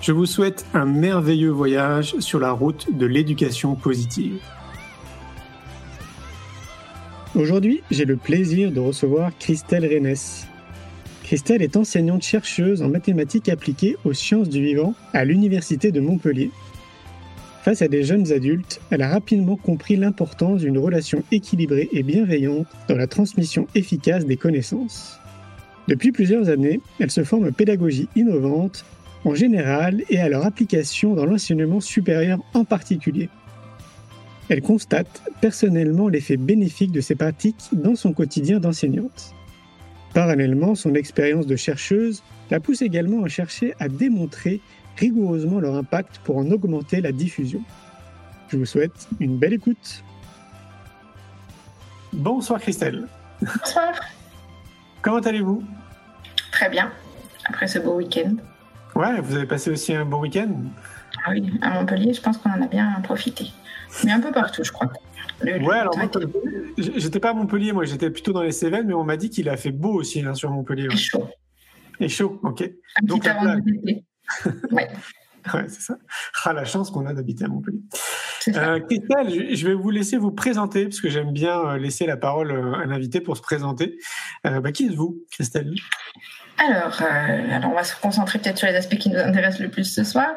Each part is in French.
Je vous souhaite un merveilleux voyage sur la route de l'éducation positive. Aujourd'hui, j'ai le plaisir de recevoir Christelle Rennes. Christelle est enseignante chercheuse en mathématiques appliquées aux sciences du vivant à l'Université de Montpellier. Face à des jeunes adultes, elle a rapidement compris l'importance d'une relation équilibrée et bienveillante dans la transmission efficace des connaissances. Depuis plusieurs années, elle se forme à pédagogie innovante en général et à leur application dans l'enseignement supérieur en particulier. Elle constate personnellement l'effet bénéfique de ces pratiques dans son quotidien d'enseignante. Parallèlement, son expérience de chercheuse la pousse également à chercher à démontrer rigoureusement leur impact pour en augmenter la diffusion. Je vous souhaite une belle écoute. Bonsoir Christelle. Bonsoir. Comment allez-vous? Très bien, après ce beau week-end. Ouais, vous avez passé aussi un bon week-end Ah oui, à Montpellier, je pense qu'on en a bien profité. Mais un peu partout, je crois. ouais, alors moi, j'étais pas à Montpellier, moi j'étais plutôt dans les Cévennes, mais on m'a dit qu'il a fait beau aussi hein, sur Montpellier. Et chaud. Et chaud, ok. Un Donc, petit avant d'été. ouais. ouais, c'est ça. Ah, la chance qu'on a d'habiter à Montpellier. Euh, Christelle, je vais vous laisser vous présenter, parce que j'aime bien euh, laisser la parole euh, à l'invité pour se présenter. Euh, bah, qui êtes-vous, Christelle? Alors, euh, alors, on va se concentrer peut-être sur les aspects qui nous intéressent le plus ce soir.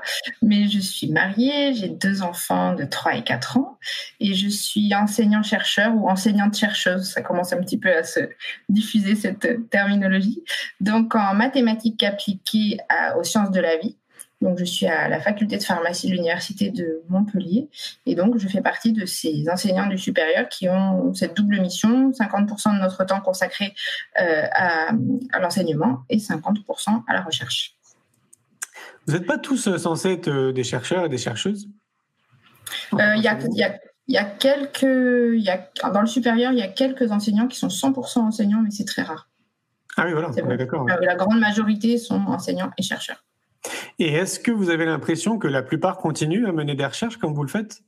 Mais je suis mariée, j'ai deux enfants de 3 et 4 ans et je suis enseignant-chercheur ou enseignante-chercheuse. Ça commence un petit peu à se diffuser cette terminologie. Donc, en mathématiques appliquées aux sciences de la vie. Donc, je suis à la faculté de pharmacie de l'université de Montpellier. Et donc, je fais partie de ces enseignants du supérieur qui ont cette double mission 50% de notre temps consacré euh, à, l'enseignement et 50% à la recherche. Vous n'êtes pas tous euh, censés être euh, des chercheurs et des chercheuses? Il y, a, quelques. Y a, dans le supérieur, il y a quelques enseignants qui sont 100% enseignants, mais c'est très rare. Ah oui, voilà, d'accord. La grande majorité sont enseignants et chercheurs. Et est-ce que vous avez l'impression que la plupart continuent à mener des recherches comme vous le faites?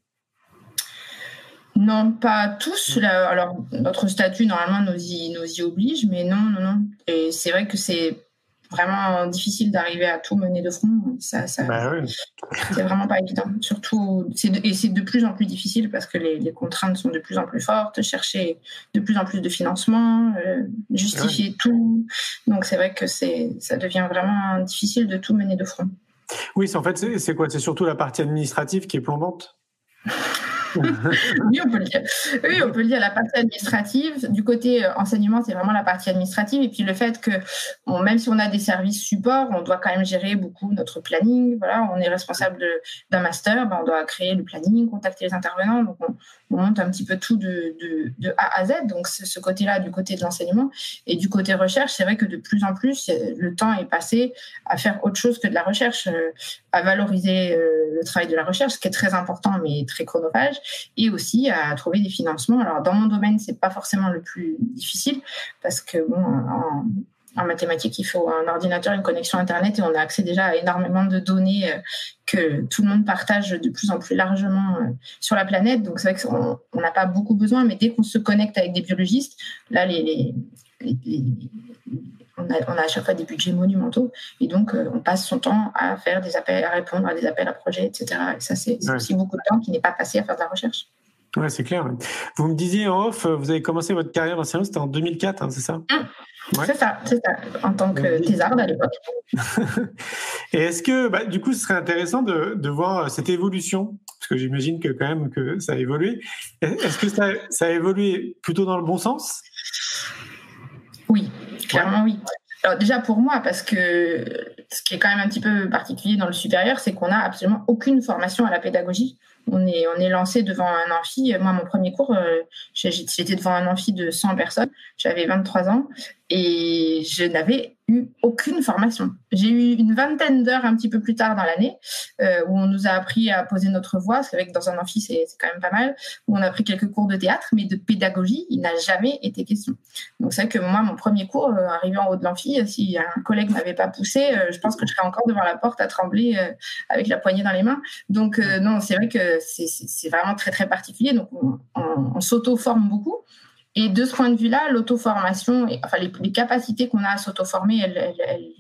Non, pas tous. Alors, notre statut, normalement, nous y, nous y oblige, mais non, non, non. Et c'est vrai que c'est vraiment difficile d'arriver à tout mener de front. Ça, ça bah c'est vraiment pas évident. Surtout, et c'est de plus en plus difficile parce que les, contraintes sont de plus en plus fortes. Chercher de plus en plus de financement, euh, justifier tout. Donc c'est vrai que c'est, ça devient vraiment difficile de tout mener de front. Oui, en fait, c'est quoi? C'est surtout la partie administrative qui est plombante? oui, on peut le dire. Oui, on peut le dire. La partie administrative, du côté euh, enseignement, c'est vraiment la partie administrative. Et puis le fait que, même si on a des services support, on doit quand même gérer beaucoup notre planning. Voilà, on est responsable d'un master, ben, on doit créer le planning, contacter les intervenants. Donc on, monte un petit peu tout de, A à Z. Donc ce côté-là, du côté de l'enseignement. Et du côté recherche, c'est vrai que de plus en plus, le temps est passé à faire autre chose que de la recherche, euh, à valoriser euh, le travail de la recherche, ce qui est très important, mais très chronophage et aussi à trouver des financements. Alors dans mon domaine, c'est pas forcément le plus difficile parce que bon, en, mathématiques, il faut un ordinateur, une connexion Internet et on a accès déjà à énormément de données euh, que tout le monde partage de plus en plus largement euh, sur la planète. Donc c'est vrai qu'on n'a pas beaucoup besoin, mais dès qu'on se connecte avec des biologistes, là, les, on, a, on, a, à chaque fois des budgets monumentaux et donc euh, on passe son temps à faire des appels, à répondre à des appels à projets, etc. Et ça, c'est aussi beaucoup de temps qui n'est pas passé à faire de la recherche. Ouais, c'est clair. Vous me disiez en off, vous avez commencé votre carrière d'enseignant, c'était en 2004, hein, c'est ça? Mmh. C'est ça, c'est ça, en tant que thésarde à l'époque. Et est-ce que, bah, du coup, ce serait intéressant de, de, voir cette évolution? Parce que j'imagine que quand même que ça a évolué. Est-ce que ça, ça a évolué plutôt dans le bon sens? Oui, clairement oui. Alors déjà pour moi, parce que ce qui est quand même un petit peu particulier dans le supérieur, c'est qu'on n'a absolument aucune formation à la pédagogie. On est, on est lancé devant un amphi. Moi, mon premier cours, euh, j'étais devant un amphi de 100 personnes. J'avais 23 ans et je n'avais eu aucune formation. J'ai eu une vingtaine d'heures un petit peu plus tard dans l'année euh, où on nous a appris à poser notre voix, c'est vrai que dans un amphi c'est quand même pas mal, on a pris quelques cours de théâtre, mais de pédagogie, il n'a jamais été question. Donc c'est vrai que moi, mon premier cours, euh, arrivant en haut de l'amphi, si un collègue m'avait pas poussé, je pense que je serais encore devant la porte à trembler avec la poignée dans les mains. Donc non, c'est vrai que c'est vraiment très très particulier. Donc on, s'auto-forme beaucoup. Et de ce point de vue-là, l'auto-formation, enfin les, capacités qu'on a à s'auto-former, elles,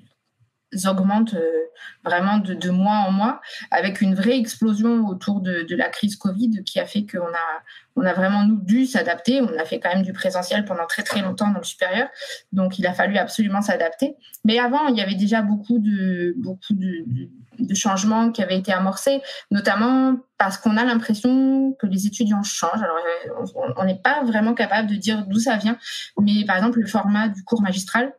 augmentent euh, vraiment de, mois en mois, avec une vraie explosion autour de, la crise Covid qui a fait qu'on a, on a vraiment nous dû s'adapter. On a fait quand même du présentiel pendant très très longtemps dans le supérieur, donc il a fallu absolument s'adapter. Mais avant, il y avait déjà beaucoup de beaucoup de de changements qui avaient été amorcés, notamment parce qu'on a l'impression que les étudiants changent. Alors, euh, on n'est pas vraiment capable de dire d'où ça vient, mais par exemple, le format du cours magistral,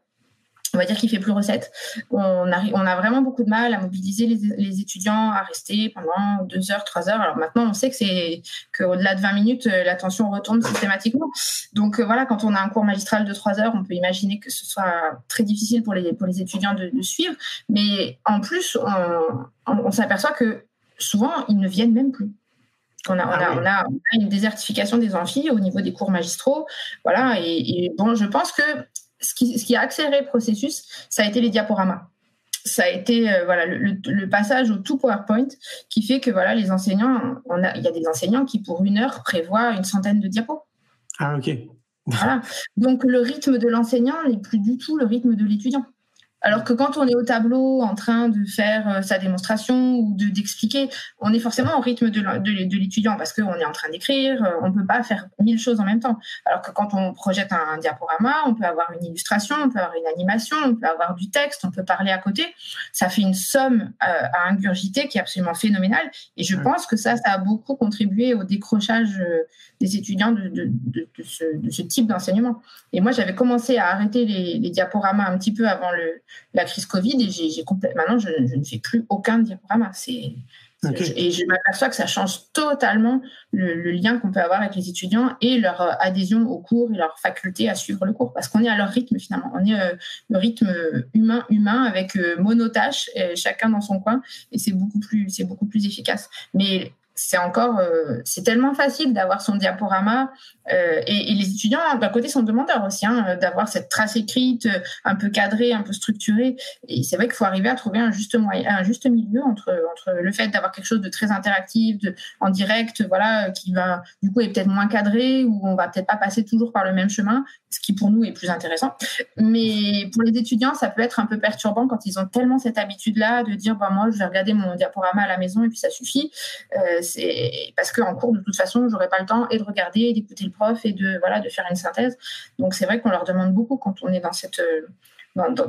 on va dire qu'il fait plus recette. On, on a vraiment beaucoup de mal à mobiliser les, étudiants à rester pendant deux heures, trois heures. Alors maintenant, on sait que c'est qu'au-delà de 20 minutes, euh, l'attention retourne systématiquement. Donc euh, voilà, quand on a un cours magistral de trois heures, on peut imaginer que ce soit très difficile pour les, pour les étudiants de, suivre. Mais en plus, on, s'aperçoit que souvent, ils ne viennent même plus. On a, on, a, ah on, a, une désertification des amphis au niveau des cours magistraux. Voilà, et, et bon, je pense que ce qui, a accéléré le processus, ça a été les diaporamas. Ça a été euh, voilà le, passage au tout PowerPoint qui fait que voilà les enseignants, il y a des enseignants qui pour une heure prévoient une centaine de diapos. Ah ok. Donc le rythme de l'enseignant n'est plus du tout le rythme de l'étudiant. Alors que quand on est au tableau en train de faire euh, sa démonstration ou de d'expliquer, on est forcément au rythme de, l'étudiant parce qu'on est en train d'écrire, euh, on ne peut pas faire mille choses en même temps. Alors que quand on projette un, diaporama, on peut avoir une illustration, on peut avoir une animation, on peut avoir du texte, on peut parler à côté. Ça fait une somme euh, à ingurgiter qui est absolument phénoménale. Et je pense que ça, ça a beaucoup contribué au décrochage des étudiants de, de, de, ce, type d'enseignement. Et moi, j'avais commencé à arrêter les, les, diaporamas un petit peu avant le, la crise Covid et j'ai complètement maintenant, je, je, ne fais plus aucun diaporama. C'est et je m'aperçois que ça change totalement le, le lien qu'on peut avoir avec les étudiants et leur euh, adhésion au cours et leur faculté à suivre le cours parce qu'on est à leur rythme finalement. On est euh, le rythme humain humain avec euh, monotâche, chacun dans son coin et c'est beaucoup plus c'est beaucoup plus efficace. Mais c'est encore, euh, c'est tellement facile d'avoir son diaporama euh, et, les étudiants d'un côté sont demandeurs aussi hein, d'avoir cette trace écrite euh, un peu cadrée, un peu structurée. Et c'est vrai qu'il faut arriver à trouver un juste moyen, un juste milieu entre entre le fait d'avoir quelque chose de très interactif, de, en direct, voilà, qui va du coup est peut-être moins cadré ou on va peut-être pas passer toujours par le même chemin, ce qui pour nous est plus intéressant. Mais pour les étudiants, ça peut être un peu perturbant quand ils ont tellement cette habitude-là de dire bah moi je vais regarder mon diaporama à la maison et puis ça suffit c'est parce qu'en cours, de toute façon, j'aurais pas le temps et de regarder, et d'écouter le prof et de voilà de faire une synthèse. Donc c'est vrai qu'on leur demande beaucoup quand on est dans cette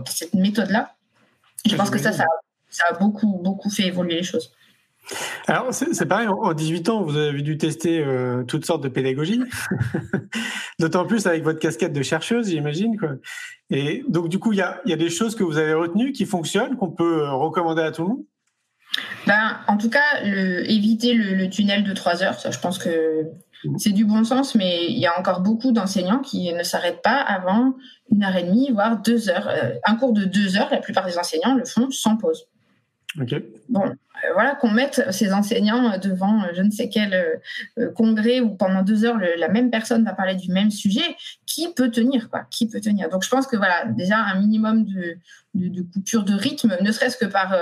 cette méthode-là. Je pense que ça, ça, a beaucoup beaucoup fait évoluer les choses. Alors, c'est pareil, en 18 ans, vous avez dû tester euh, toutes sortes de pédagogies, d'autant plus avec votre casquette de chercheuse, j'imagine. Et donc, du coup, il y a, y a, des choses que vous avez retenues qui fonctionnent, qu'on peut euh, recommander à tout le monde? Ben, en tout cas, le, éviter le, tunnel de trois heures, ça, je pense que c'est du bon sens, mais il y a encore beaucoup d'enseignants qui ne s'arrêtent pas avant une heure et demie, voire deux heures. Euh, un cours de deux heures, la plupart des enseignants le font sans pause. Bon, euh, voilà qu'on mette ces enseignants devant euh, je ne sais quel congrès où pendant deux heures la même personne va parler du même sujet, qui peut tenir quoi Qui peut tenir Donc je pense que voilà déjà un minimum de, de, coupure de rythme, ne serait-ce que par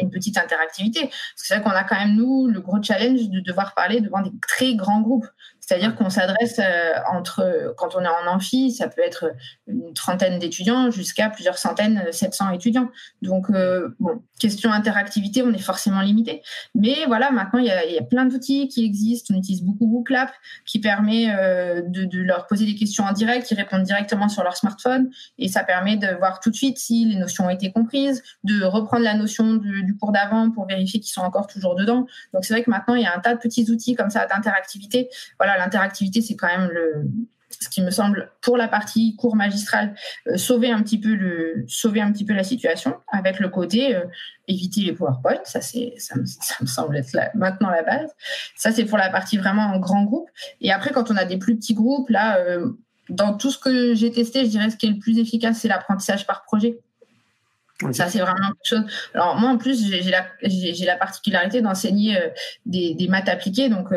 une petite interactivité. Parce que c'est vrai qu'on a quand même nous le gros challenge de devoir parler devant des très grands groupes. C'est-à-dire qu'on s'adresse euh, entre, quand on est en amphi, ça peut être une trentaine d'étudiants jusqu'à plusieurs centaines, 700 étudiants. Donc, euh, bon, question interactivité, on est forcément limité. Mais voilà, maintenant, il y a, plein d'outils qui existent. On utilise beaucoup Booklap qui permet euh, de, leur poser des questions en direct, ils répondent directement sur leur smartphone. Et ça permet de voir tout de suite si les notions ont été comprises, de reprendre la notion du cours d'avant pour vérifier qu'ils sont encore toujours dedans. Donc c'est vrai que maintenant, il y a un tas de petits outils comme ça d'interactivité. Voilà, l'interactivité, c'est quand même le, ce qui me semble pour la partie cours magistral euh, sauver un petit peu le sauver un petit peu la situation avec le côté euh, éviter les PowerPoint ça c'est ça, me, semble être maintenant la base ça c'est pour la partie vraiment en grand groupe et après quand on a des plus petits groupes là euh, dans tout ce que j'ai testé je dirais ce qui est le plus efficace c'est l'apprentissage par projet Ça, c'est vraiment quelque chose. Alors, moi, en plus, j'ai la, la, particularité d'enseigner des, des, maths appliquées. Donc,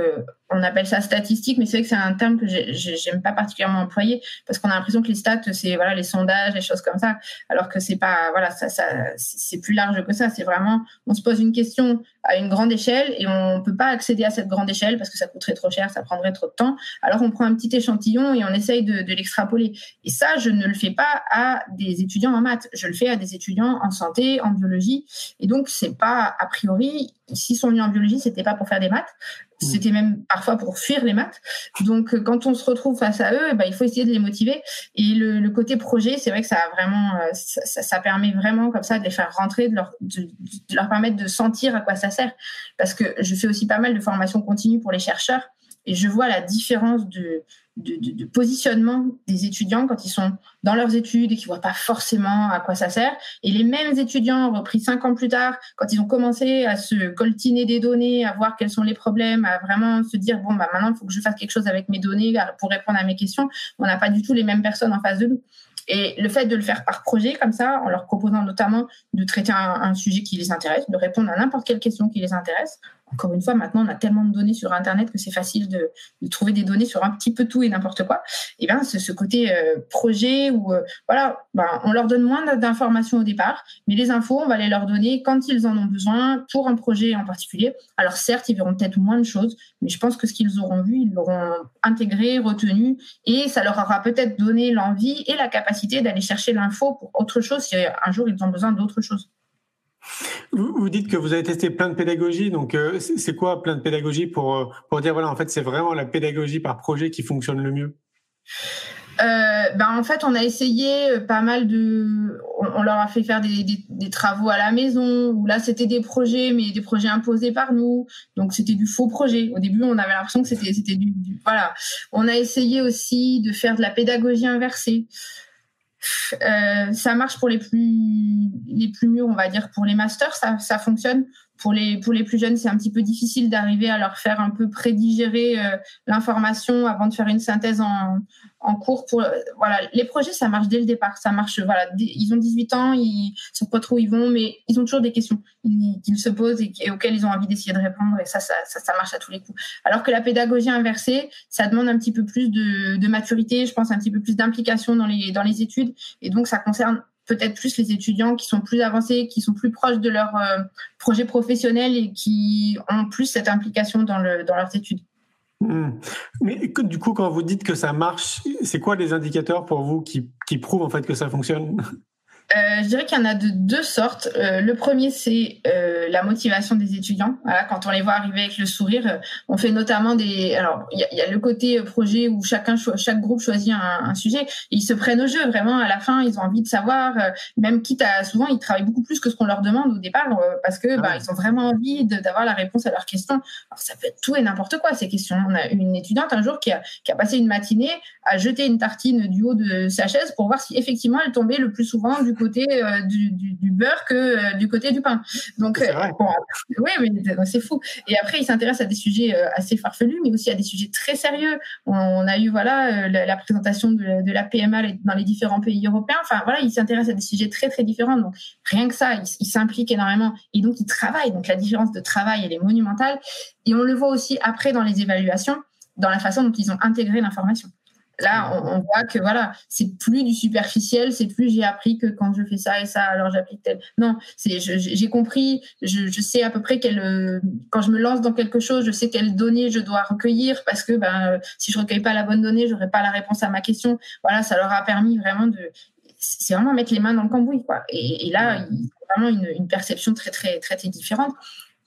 on appelle ça statistique, mais c'est vrai que c'est un terme que j'aime pas particulièrement employer parce qu'on a l'impression que les stats c'est voilà les sondages, les choses comme ça, alors que c'est pas voilà ça, ça c'est plus large que ça. C'est vraiment on se pose une question à une grande échelle et on peut pas accéder à cette grande échelle parce que ça coûterait trop cher, ça prendrait trop de temps. Alors on prend un petit échantillon et on essaye de, de l'extrapoler. Et ça, je ne le fais pas à des étudiants en maths, je le fais à des étudiants en santé, en biologie. Et donc c'est pas a priori s'ils sont venus en biologie, c'était pas pour faire des maths, c'était même parfois pour fuir les maths. Donc, euh, quand on se retrouve face à eux, bah, il faut essayer de les motiver. Et le, côté projet, c'est vrai que ça a vraiment, euh, ça, ça, permet vraiment comme ça de les faire rentrer, de leur, de, de leur permettre de sentir à quoi ça sert. Parce que je fais aussi pas mal de formations continues pour les chercheurs et je vois la différence de, de, positionnement des étudiants quand ils sont dans leurs études et qu'ils voient pas forcément à quoi ça sert. Et les mêmes étudiants repris cinq ans plus tard, quand ils ont commencé à se coltiner des données, à voir quels sont les problèmes, à vraiment se dire bon bah maintenant il faut que je fasse quelque chose avec mes données pour répondre à mes questions, on n'a pas du tout les mêmes personnes en face de nous. Et le fait de le faire par projet comme ça, en leur proposant notamment de traiter un sujet qui les intéresse, de répondre à n'importe quelle question qui les intéresse, encore une fois, maintenant, on a tellement de données sur Internet que c'est facile de, trouver des données sur un petit peu tout et n'importe quoi. Et bien, ce, côté euh, projet où, euh, voilà, ben, on leur donne moins d'informations au départ, mais les infos, on va les leur donner quand ils en ont besoin pour un projet en particulier. Alors, certes, ils verront peut-être moins de choses, mais je pense que ce qu'ils auront vu, ils l'auront intégré, retenu, et ça leur aura peut-être donné l'envie et la capacité d'aller chercher l'info pour autre chose si un jour ils ont besoin d'autre chose. Vous, dites que vous avez testé plein de pédagogies, donc euh, c'est quoi plein de pédagogies pour, euh, pour dire voilà en fait c'est vraiment la pédagogie par projet qui fonctionne le mieux? Euh, ben en fait, on a essayé pas mal de. On, leur a fait faire des, travaux à la maison, où là, c'était des projets, mais des projets imposés par nous. Donc, c'était du faux projet. Au début, on avait l'impression que c'était du, Voilà. On a essayé aussi de faire de la pédagogie inversée. Euh, ça marche pour les plus les plus mûrs, on va dire. Pour les masters, ça, ça fonctionne. Pour les pour les plus jeunes, c'est un petit peu difficile d'arriver à leur faire un peu prédigérer euh, l'information avant de faire une synthèse en, en cours pour voilà. Les projets ça marche dès le départ. Ça marche voilà. Ils ont 18 ans ils savent pas trop où ils vont mais ils ont toujours des questions qu'ils se posent et, auxquelles ils ont envie d'essayer de répondre. Et ça ça, ça marche à tous les coups. Alors que la pédagogie inversée ça demande un petit peu plus de, de maturité je pense un petit peu plus d'implication dans les dans les études. Et donc ça concerne peut-être plus les étudiants qui sont plus avancés, qui sont plus proches de leur euh, projet professionnel et qui ont plus cette implication dans, le, dans leurs études. Hmm. Mais du coup, quand vous dites que ça marche, c'est quoi les indicateurs pour vous qui, qui prouvent en fait que ça fonctionne? Euh, je dirais qu'il y en a de deux sortes. Euh, le premier, c'est euh, la motivation des étudiants. Voilà, quand on les voit arriver avec le sourire, euh, on fait notamment des. Alors, il y, y, a le côté projet où chacun, chaque groupe choisit un, un, sujet. Et ils se prennent au jeu. Vraiment, à la fin, ils ont envie de savoir. même quitte à souvent, ils travaillent beaucoup plus que ce qu'on leur demande au départ, parce que bah, ils ont vraiment envie d'avoir la réponse à leurs questions. Alors, ça peut être tout et n'importe quoi ces questions. On a une étudiante un jour qui a, qui a passé une matinée à jeter une tartine du haut de sa chaise pour voir si effectivement elle tombait le plus souvent du côté euh, du, du, beurre que euh, du côté du pain. Donc, euh, oui, mais c'est fou. Et après, il s'intéresse à des sujets assez farfelus, mais aussi à des sujets très sérieux. On, a eu voilà la, présentation de, de, la PMA dans les différents pays européens. Enfin, voilà, il s'intéresse à des sujets très très différents. Donc, rien que ça, il, s'implique énormément et donc il travaille. Donc, la différence de travail, elle est monumentale. Et on le voit aussi après dans les évaluations, dans la façon dont ils ont intégré l'information. Là, on, voit que voilà, c'est plus du superficiel, c'est plus j'ai appris que quand je fais ça et ça, alors j'applique tel. Non, c'est j'ai compris, je, sais à peu près quelle, euh, quand je me lance dans quelque chose, je sais quelles données je dois recueillir parce que ben euh, si je recueille pas la bonne donnée, j'aurai pas la réponse à ma question. Voilà, ça leur a permis vraiment de, c'est vraiment mettre les mains dans le cambouis quoi. Et, et là, il y a vraiment une, une perception très très très, très différente.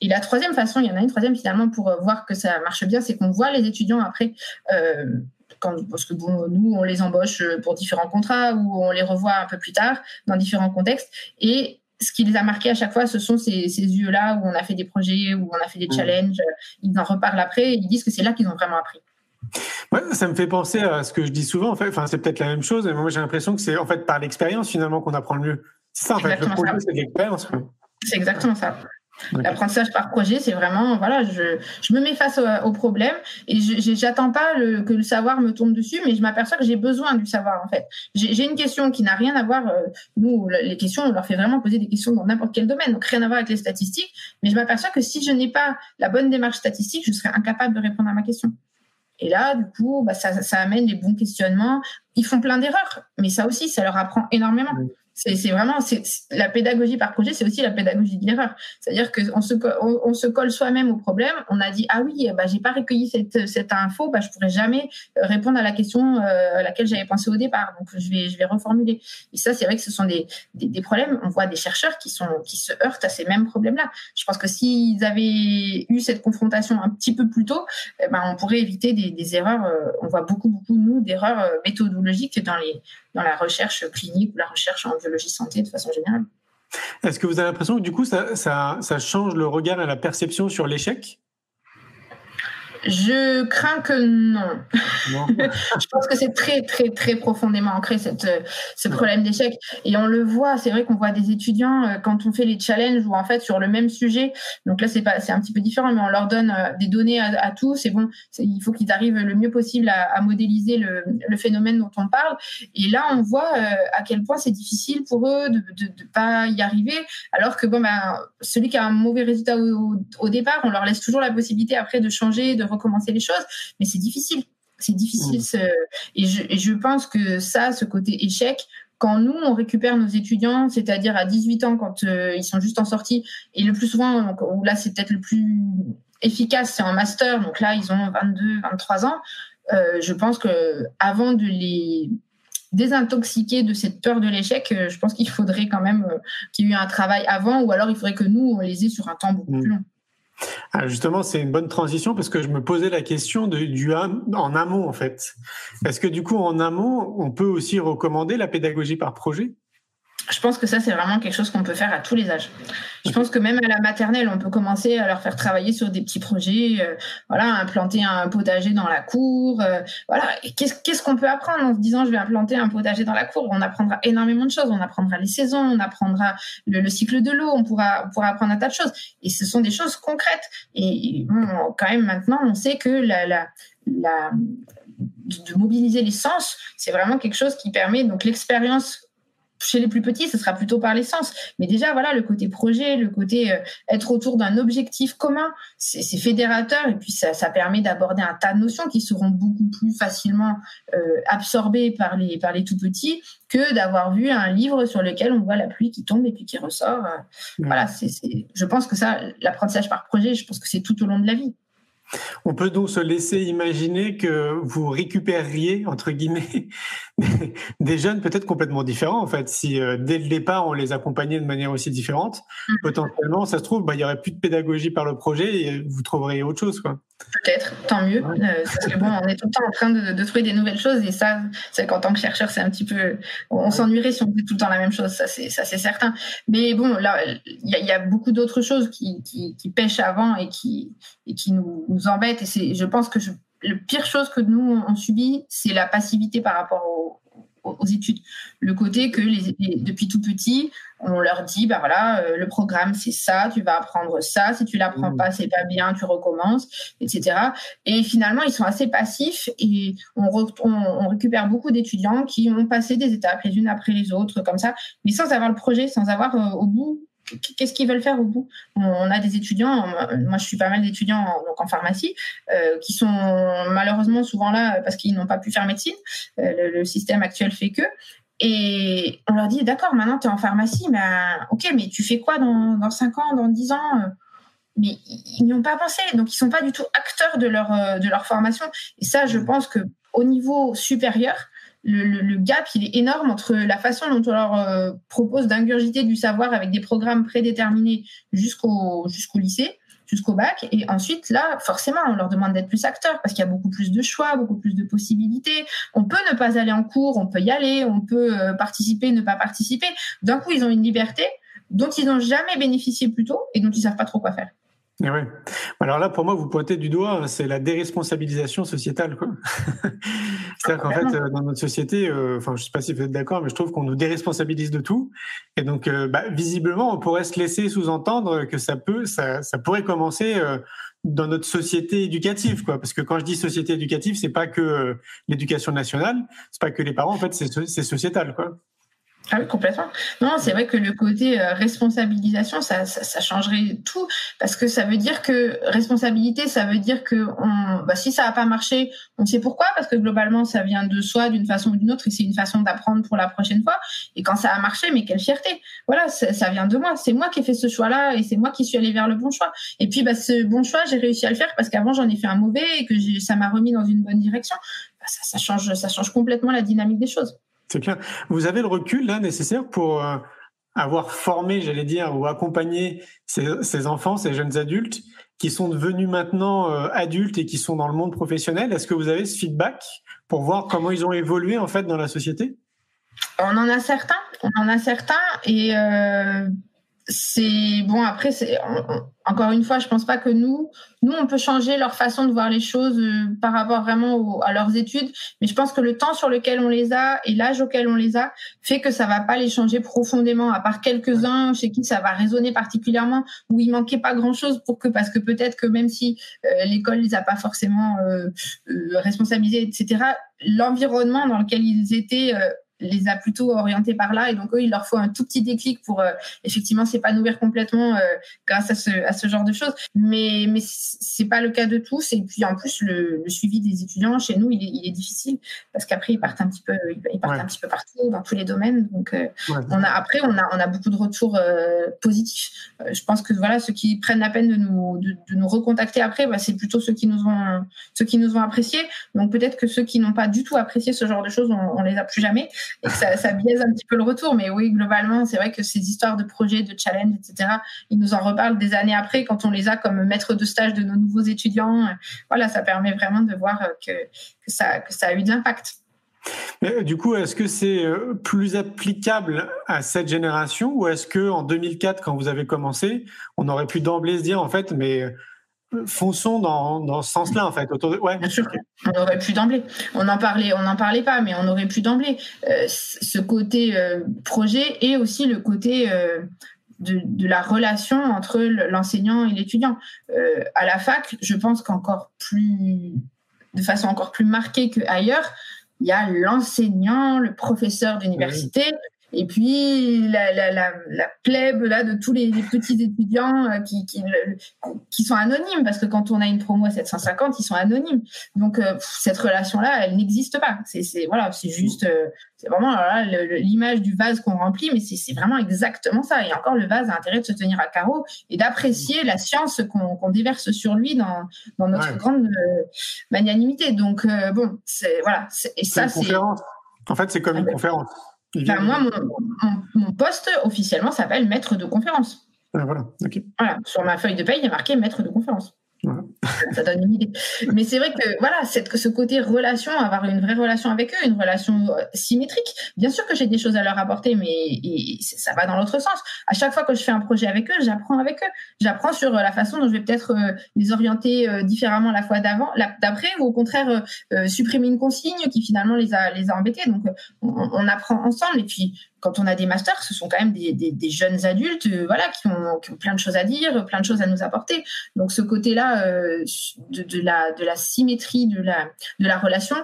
Et la troisième façon, il y en a une troisième finalement pour euh, voir que ça marche bien, c'est qu'on voit les étudiants après. Euh, quand, parce que bon, nous, on les embauche pour différents contrats ou on les revoit un peu plus tard dans différents contextes. Et ce qui les a marqués à chaque fois, ce sont ces, ces yeux-là où on a fait des projets, où on a fait des mmh. challenges. Ils en reparlent après. Ils disent que c'est là qu'ils ont vraiment appris. Ouais, ça me fait penser à ce que je dis souvent. En fait, enfin, c'est peut-être la même chose, mais moi j'ai l'impression que c'est en fait par l'expérience finalement qu'on apprend le mieux. C'est ça, en fait. Le projet, c'est l'expérience. C'est exactement ça. L'apprentissage par projet, c'est vraiment, voilà, je, je, me mets face au, problème et je j'attends pas le, que le savoir me tombe dessus, mais je m'aperçois que j'ai besoin du savoir, en fait. J'ai une question qui n'a rien à voir, euh, nous, les questions, on leur fait vraiment poser des questions dans n'importe quel domaine, donc rien à voir avec les statistiques, mais je m'aperçois que si je n'ai pas la bonne démarche statistique, je serai incapable de répondre à ma question. Et là, du coup, bah, ça, ça, amène des bons questionnements. Ils font plein d'erreurs, mais ça aussi, ça leur apprend énormément. C'est vraiment c'est la pédagogie par projet, c'est aussi la pédagogie de l'erreur. C'est-à-dire qu'on se, on, se colle soi-même au problème. On a dit ah oui, bah j'ai pas recueilli cette, cette info, bah je pourrais jamais répondre à la question euh, à laquelle j'avais pensé au départ. Donc je vais je vais reformuler. Et ça c'est vrai que ce sont des, des, problèmes. On voit des chercheurs qui sont qui se heurtent à ces mêmes problèmes-là. Je pense que s'ils avaient eu cette confrontation un petit peu plus tôt, eh ben on pourrait éviter des, des erreurs. Euh, on voit beaucoup beaucoup nous d'erreurs euh, méthodologiques dans les dans la recherche clinique ou la recherche en biologie santé de façon générale. Est-ce que vous avez l'impression que du coup, ça, ça, ça change le regard et la perception sur l'échec? Je crains que non. je pense que c'est très, très, très profondément ancré, cette, ce problème d'échec. Et on le voit, c'est vrai qu'on voit des étudiants, euh, quand on fait les challenges, ou en fait, sur le même sujet, donc là, c'est pas, c'est un petit peu différent, mais on leur donne euh, des données à, tous, et bon, il faut qu'ils arrivent le mieux possible à, modéliser le, le, phénomène dont on parle. Et là, on voit euh, à quel point c'est difficile pour eux de ne pas y arriver, alors que bon, ben, celui qui a un mauvais résultat au, au départ, on leur laisse toujours la possibilité après de changer, de recommencer les choses, mais c'est difficile. C'est difficile. Mm. Et, je, pense que ça, ce côté échec, quand nous, on récupère nos étudiants, c'est-à-dire à 18 ans, quand euh, ils sont juste en sortie, et le plus souvent, où là, c'est peut-être le plus efficace, c'est en master, donc là, ils ont 22, 23 ans, euh, je pense que avant de les désintoxiquer de cette peur de l'échec, euh, je pense qu'il faudrait quand même qu'il y ait eu un travail avant, ou alors il faudrait que nous, on les ait sur un temps beaucoup mm. plus long. Ah, justement, c'est une bonne transition parce que je me posais la question de, du en amont en fait. Est-ce que du coup en amont, on peut aussi recommander la pédagogie par projet? Je pense que ça, c'est vraiment quelque chose qu'on peut faire à tous les âges. Je pense que même à la maternelle, on peut commencer à leur faire travailler sur des petits projets, euh, voilà, implanter un potager dans la cour, euh, voilà. Qu'est-ce qu'on peut apprendre en se disant je vais implanter un potager dans la cour? On apprendra énormément de choses. On apprendra les saisons, on apprendra le, cycle de l'eau, on pourra, pourra apprendre un tas de choses. Et ce sont des choses concrètes. Et quand même maintenant, on sait que la, la, la de mobiliser les sens, c'est vraiment quelque chose qui permet donc l'expérience chez les plus petits, ce sera plutôt par l'essence. Mais déjà, voilà, le côté projet, le côté euh, être autour d'un objectif commun, c'est fédérateur et puis ça, ça permet d'aborder un tas de notions qui seront beaucoup plus facilement euh, absorbées par les, par les tout petits que d'avoir vu un livre sur lequel on voit la pluie qui tombe et puis qui ressort. Euh. Voilà, c'est, je pense que ça, l'apprentissage par projet, je pense que c'est tout au long de la vie. On peut donc se laisser imaginer que vous récupéreriez, entre guillemets, des jeunes peut-être complètement différents, en fait. Si euh, dès le départ, on les accompagnait de manière aussi différente, mmh. potentiellement, ça se trouve, bah, il n'y aurait plus de pédagogie par le projet et vous trouveriez autre chose. Quoi. Peut-être, tant mieux. Euh, parce que bon, on est tout le temps en train de, trouver des nouvelles choses et ça, c'est qu'en tant que chercheur, c'est un petit peu. On s'ennuierait si on faisait tout le temps la même chose, ça c'est, ça c'est certain. Mais bon, là, il y, a beaucoup d'autres choses qui, qui, pêchent avant et qui, et qui nous, nous embêtent. Et c'est, je pense que je, le pire chose que nous on subit, c'est la passivité par rapport au, aux études. Le côté que les, depuis tout petit, on leur dit, bah voilà, euh, le programme c'est ça, tu vas apprendre ça, si tu l'apprends mmh. pas, c'est pas bien, tu recommences, etc. Et finalement, ils sont assez passifs et on, on, récupère beaucoup d'étudiants qui ont passé des étapes les unes après les autres comme ça, mais sans avoir le projet, sans avoir euh, au bout qu'est-ce qu'ils veulent faire au bout? On a des étudiants, moi je suis pas mal d'étudiants en, donc en pharmacie, euh, qui sont malheureusement souvent là parce qu'ils n'ont pas pu faire médecine. Euh, le, système actuel fait que. Et on leur dit, d'accord, maintenant tu es en pharmacie, mais ok, mais tu fais quoi dans, dans 5 ans, dans 10 ans? Mais ils n'y ont pas pensé, donc ils sont pas du tout acteurs de leur, de leur formation. Et ça, je pense que au niveau supérieur, le, gap, il est énorme entre la façon dont on leur euh, propose d'ingurgiter du savoir avec des programmes prédéterminés jusqu'au jusqu'au lycée jusqu'au bac. Et ensuite, là, forcément, on leur demande d'être plus acteurs parce qu'il y a beaucoup plus de choix, beaucoup plus de possibilités. On peut ne pas aller en cours, on peut y aller, on peut euh, participer, ne pas participer. D'un coup, ils ont une liberté dont ils n'ont jamais bénéficié plus tôt et dont ils savent pas trop quoi faire. Et eh Alors là, pour moi, vous pointez du doigt, c'est la déresponsabilisation sociétale. C'est-à-dire qu'en fait, euh, dans notre société, euh, enfin, je sais pas si vous êtes d'accord, mais je trouve qu'on nous déresponsabilise de tout. Et donc, euh, bah, visiblement, on pourrait se laisser sous-entendre que ça peut, ça, ça pourrait commencer dans notre société éducative, quoi. Parce que quand je dis société éducative, c'est pas que l'éducation nationale, c'est pas que les parents, en fait, c'est sociétal, quoi. Ah oui, complètement. Non, c'est vrai que le côté euh, responsabilisation, ça, ça, changerait tout, parce que ça veut dire que responsabilité, ça veut dire que on, bah, si ça n'a pas marché, on sait pourquoi, parce que globalement, ça vient de soi d'une façon ou d'une autre, et c'est une façon d'apprendre pour la prochaine fois. Et quand ça a marché, mais quelle fierté Voilà, ça vient de moi. C'est moi qui ai fait ce choix-là, et c'est moi qui suis allé vers le bon choix. Et puis, bah, ce bon choix, j'ai réussi à le faire parce qu'avant, j'en ai fait un mauvais et que ça m'a remis dans une bonne direction. Bah, ça change, ça change complètement la dynamique des choses. Vous avez le recul là nécessaire pour euh, avoir formé, j'allais dire, ou accompagné ces, enfants, ces jeunes adultes qui sont devenus maintenant euh, adultes et qui sont dans le monde professionnel? Est-ce que vous avez ce feedback pour voir comment ils ont évolué en fait dans la société? On en a certains, on en a certains et euh, c'est bon après c'est encore une fois je pense pas que nous nous on peut changer leur façon de voir les choses euh, par rapport vraiment à leurs études. Mais je pense que le temps sur lequel on les a et l'âge auquel on les a fait que ça va pas les changer profondément à part quelques uns chez qui ça va résonner particulièrement où il manquait pas grand chose pour que parce que peut-être que même si euh, l'école les a pas forcément euh, responsabilisés etc l'environnement dans lequel ils étaient les a plutôt orientés par là. Et donc eux il leur faut un tout petit déclic pour euh, effectivement s'épanouir complètement euh, grâce à ce, à ce genre de choses. Mais mais c'est pas le cas de tous. Et puis en plus le, suivi des étudiants chez nous il est, il est difficile. Parce qu'après ils partent un petit peu ils partent un petit peu partout dans tous les domaines. Donc euh, on a après on a on a beaucoup de retours positifs. Je pense que voilà ceux qui prennent la peine de nous de, nous recontacter après bah, c'est plutôt ceux qui nous ont ceux qui nous ont appréciés. Donc peut-être que ceux qui n'ont pas du tout apprécié ce genre de choses on, on les a plus jamais ça, ça, biaise un petit peu le retour. Mais oui, globalement, c'est vrai que ces histoires de projets, de challenge, etc., ils nous en reparlent des années après quand on les a comme maîtres de stage de nos nouveaux étudiants. Voilà, ça permet vraiment de voir que, que, ça, a eu de l'impact. Du coup, est-ce que c'est euh, plus applicable à cette génération ou est-ce que en 2004, quand vous avez commencé, on aurait pu d'emblée se dire en fait, mais fonçons dans, dans ce sens-là, en fait. Autour de... ouais. Bien sûr, on aurait pu d'emblée. On n'en parlait, on n'en parlait pas, mais on aurait pu d'emblée. Euh, ce côté euh, projet et aussi le côté euh, de, de, la relation entre l'enseignant et l'étudiant. à la fac, je pense qu'encore plus, de façon encore plus marquée qu'ailleurs, il y a l'enseignant, le professeur d'université, et puis la, la, la, la plèbe là de tous les, petits étudiants euh, qui, qui, qui, sont anonymes parce que quand on a une promo à 750, ils sont anonymes. Donc euh, cette relation là, elle n'existe pas. C'est voilà, c'est juste, euh, c'est vraiment l'image du vase qu'on remplit, mais c'est vraiment exactement ça. Et encore, le vase a intérêt de se tenir à carreau et d'apprécier la science qu'on déverse sur lui dans, dans notre grande magnanimité. Donc bon, c'est voilà, et ça c'est. En fait, c'est comme une conférence moi, mon, poste officiellement s'appelle maître de conférence. Ah, voilà, voilà, sur ma feuille de paye, il y a marqué maître de conférence. Ça donne une idée. Mais c'est vrai que voilà, cette, ce côté relation, avoir une vraie relation avec eux, une relation euh, symétrique. Bien sûr que j'ai des choses à leur apporter, mais ça va dans l'autre sens. À chaque fois que je fais un projet avec eux, j'apprends avec eux. J'apprends sur euh, la façon dont je vais peut-être euh, les orienter différemment la fois d'avant, d'après, ou au contraire supprimer une consigne qui finalement les a les a embêtés. Donc on, on apprend ensemble et puis quand on a des masters, ce sont quand même des, jeunes adultes, euh, voilà, qui ont, plein de choses à dire, plein de choses à nous apporter. Donc ce côté-là euh, de, la, symétrie de la, relation,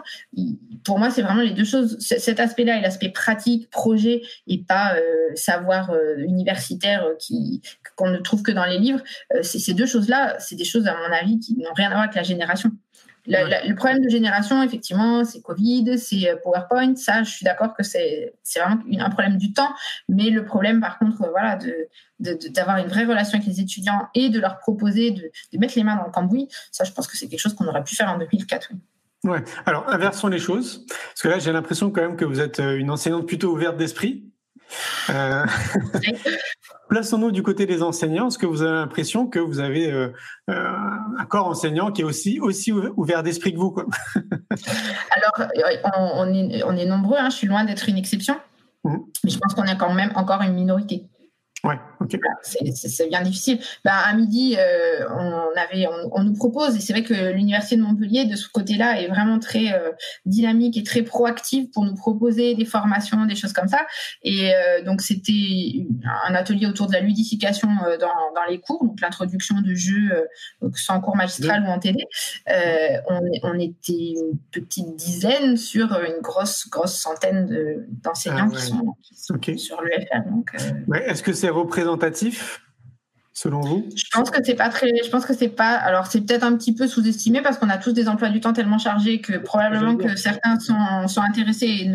pour moi, c'est vraiment les deux choses. Cet aspect-là et l'aspect pratique, projet, et pas euh, savoir universitaire qu'on ne trouve que dans les livres. ces deux choses-là, c'est des choses, à mon avis, qui n'ont rien à voir avec la génération le problème de génération, effectivement, c'est Covid, c'est euh, PowerPoint. Ça, je suis d'accord que c'est vraiment un problème du temps. Mais le problème, par contre, voilà, de d'avoir une vraie relation avec les étudiants et de leur proposer de, de, mettre les mains dans le cambouis, ça, je pense que c'est quelque chose qu'on aurait pu faire en 2004. Oui. Ouais. Alors, inversons les choses. Parce que là, j'ai l'impression quand même que vous êtes euh, une enseignante plutôt ouverte d'esprit. Euh, plaçons-nous du côté des enseignants. Est-ce que vous avez l'impression que vous avez euh, euh, un corps enseignant qui est aussi, aussi ouvert d'esprit que vous quoi? Alors, on, est, on est nombreux, hein, je suis loin d'être une exception, mmh. mais je pense qu'on est quand même encore une minorité. Ouais. C'est bien difficile. Ben, à midi, euh, on, avait, on, nous propose, et c'est vrai que l'Université de Montpellier, de ce côté-là, est vraiment très euh, dynamique et très proactive pour nous proposer des formations, des choses comme ça. Et euh, donc, c'était un atelier autour de la ludification dans, dans les cours, donc l'introduction de jeux, que ce soit en cours magistral ou en télé. On, on, était une petite dizaine sur une grosse, grosse centaine d'enseignants ah qui sont, sur l'UFR. Est-ce que c'est représentatif selon vous? Je pense que c'est pas très. Je pense que c'est pas. Alors c'est peut-être un petit peu sous-estimé parce qu'on a tous des emplois du temps tellement chargés que probablement que certains sont, sont intéressés.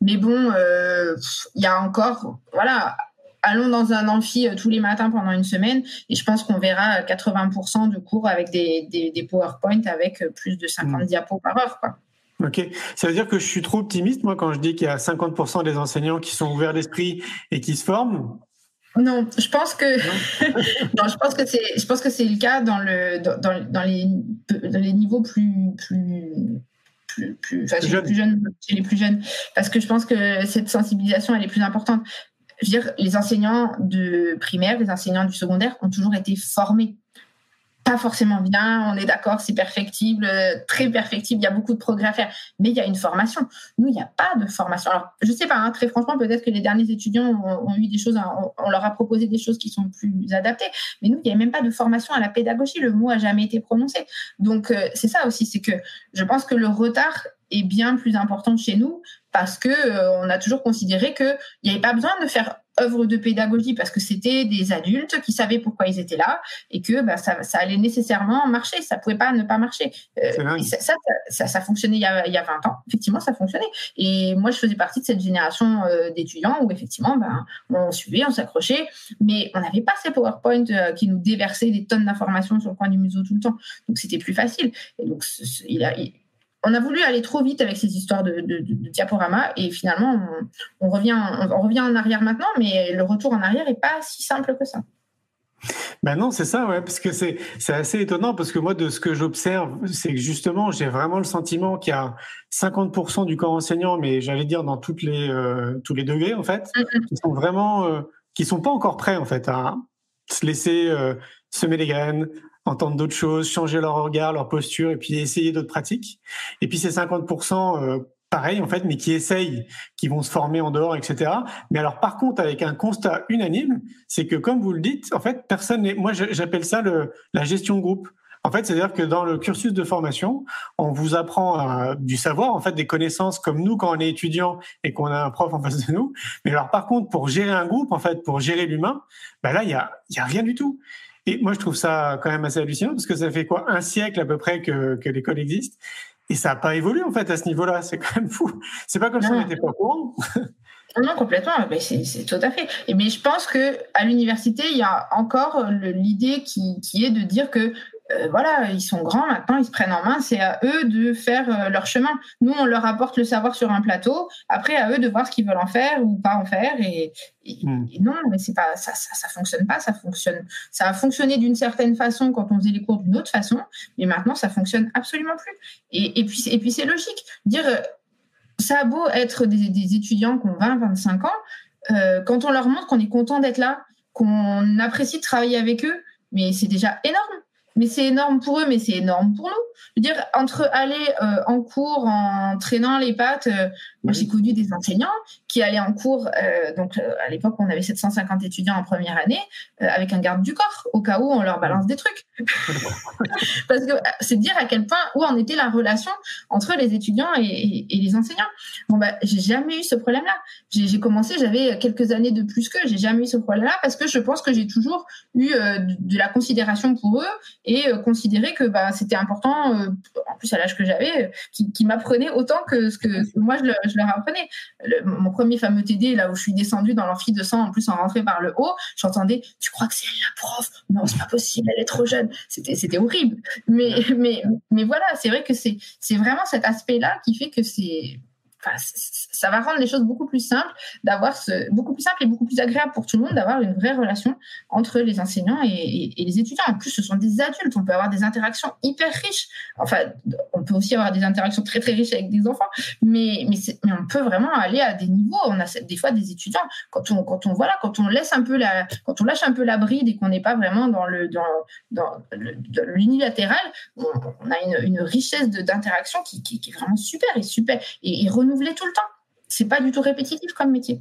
Mais bon, euh, il y a encore. Voilà. Allons dans un amphi euh, tous les matins pendant une semaine et je pense qu'on verra 80% de cours avec des, des, PowerPoint avec euh, plus de 50 hmm. diapos par heure. Quoi. Ok, ça veut dire que je suis trop optimiste moi quand je dis qu'il y a 50% des enseignants qui sont ouverts d'esprit et qui se forment. Non, je pense que non, je pense que c'est je pense que c'est le cas dans le dans, dans, les dans les niveaux plus plus plus, plus, enfin, chez, les plus jeunes, chez les plus jeunes. Parce que je pense que cette sensibilisation elle est plus importante. Je veux dire, les enseignants de primaire, les enseignants du secondaire ont toujours été formés pas forcément bien, on est d'accord, c'est perfectible, euh, très perfectible, il y a beaucoup de progrès à faire, mais il y a une formation. Nous, il n'y a pas de formation. Alors, je sais pas, hein, très franchement, peut-être que les derniers étudiants ont, eu des choses, on, leur a proposé des choses qui sont plus adaptées, mais nous, il n'y a même pas de formation à la pédagogie, le mot a jamais été prononcé. Donc, euh, c'est ça aussi, c'est que je pense que le retard est bien plus important chez nous parce que euh, on a toujours considéré qu'il n'y avait pas besoin de faire œuvre de pédagogie parce que c'était des adultes qui savaient pourquoi ils étaient là et que bah, ça, ça, allait nécessairement marcher. Ça pouvait pas ne pas marcher. Euh, ça, ça, ça, fonctionnait il y, a, il y, a, 20 ans. Effectivement, ça fonctionnait. Et moi, je faisais partie de cette génération euh, d'étudiants où effectivement, ben, on suivait, on s'accrochait, mais on n'avait pas ces PowerPoint euh, qui nous déversaient des tonnes d'informations sur le coin du museau tout le temps. Donc, c'était plus facile. Et donc, il a, on a voulu aller trop vite avec ces histoires de, de, diaporama et finalement on, revient, on, revient en arrière maintenant, mais le retour en arrière n'est pas si simple que ça. Ben non, c'est ça, ouais, parce que c'est assez étonnant parce que moi de ce que j'observe, c'est que justement j'ai vraiment le sentiment qu'il y a 50% du corps enseignant, mais j'allais dire dans toutes les euh, tous les degrés en fait, qui sont vraiment euh, qui sont pas encore prêts en fait à se laisser euh, semer les graines, entendre d'autres choses, changer leur regard, leur posture, et puis essayer d'autres pratiques. Et puis c'est 50% euh, pareil en fait, mais qui essayent, qui vont se former en dehors, etc. Mais alors par contre, avec un constat unanime, c'est que comme vous le dites, en fait, personne n'est. Moi, j'appelle ça la gestion groupe. En fait, c'est-à-dire que dans le cursus de formation, on vous apprend euh, du savoir, en fait, des connaissances comme nous quand on est étudiant et qu'on a un prof en face de nous. Mais alors, par contre, pour gérer un groupe, en fait, pour gérer l'humain, bah là, il y y a rien du tout. Et moi, je trouve ça quand même assez hallucinant parce que ça fait quoi un siècle à peu près que, que l'école existe et ça n'a pas évolué en fait à ce niveau-là. C'est quand même fou. C'est pas comme si on n'était pas au courant. Non, complètement. C'est tout à fait. Mais je pense que à l'université, il y a encore l'idée qui, qui, est de dire que euh, voilà, ils sont grands maintenant, ils se prennent en main, c'est à eux de faire euh, leur chemin. Nous, on leur apporte le savoir sur un plateau, après à eux de voir ce qu'ils veulent en faire ou pas en faire. Et, hmm. non, mais c'est pas ça, ça, fonctionne pas, ça fonctionne. Ça a fonctionné d'une certaine façon quand on faisait les cours d'une autre façon, mais maintenant ça fonctionne absolument plus. Et, puis, et puis c'est logique. Dire euh, ça a beau être des, étudiants qui ont 20, 25 ans, quand on leur montre qu'on est content d'être là, qu'on apprécie de travailler avec eux, mais c'est déjà énorme mais c'est énorme pour eux, mais c'est énorme pour nous. Je veux dire, entre aller euh, en cours en traînant les pattes, euh, moi j'ai connu des enseignants qui allaient en cours, euh, donc à l'époque on avait 750 étudiants en première année, avec un garde du corps, au cas où on leur balance des trucs. Parce que c'est dire à quel point, où en était la relation entre les étudiants et, les enseignants. Bon, bah, j'ai jamais eu ce problème-là. J'ai commencé, j'avais quelques années de plus que, j'ai jamais eu ce problème-là parce que je pense que j'ai toujours eu de, de la considération pour eux et considérer que bah, c'était important, en plus à l'âge que j'avais, euh, qui, qui m'apprenaient autant que ce que, moi je, leur apprenais. mon premier fameux TD, là où je suis descendue dans l'amphi de sang, en plus en rentrée par le haut, j'entendais Tu crois que c'est elle la prof? Non, c'est pas possible, elle est trop jeune. C'était, horrible. Mais, mais, mais voilà, c'est vrai que c'est, c'est vraiment cet aspect-là qui fait que c'est ça va rendre les choses beaucoup plus simples, d'avoir beaucoup plus simple et beaucoup plus agréable pour tout le monde d'avoir une vraie relation entre les enseignants et, les étudiants. En plus, ce sont des adultes, on peut avoir des interactions hyper riches. Enfin, on peut aussi avoir des interactions très très riches avec des enfants, mais, on peut vraiment aller à des niveaux. On a des fois des étudiants quand on quand on voilà quand on laisse un peu la quand on lâche un peu la bride et qu'on n'est pas vraiment dans le dans, l'unilatéral, on, a une, richesse d'interaction qui, est vraiment super et super et, et tout le temps. C'est pas du tout répétitif comme métier.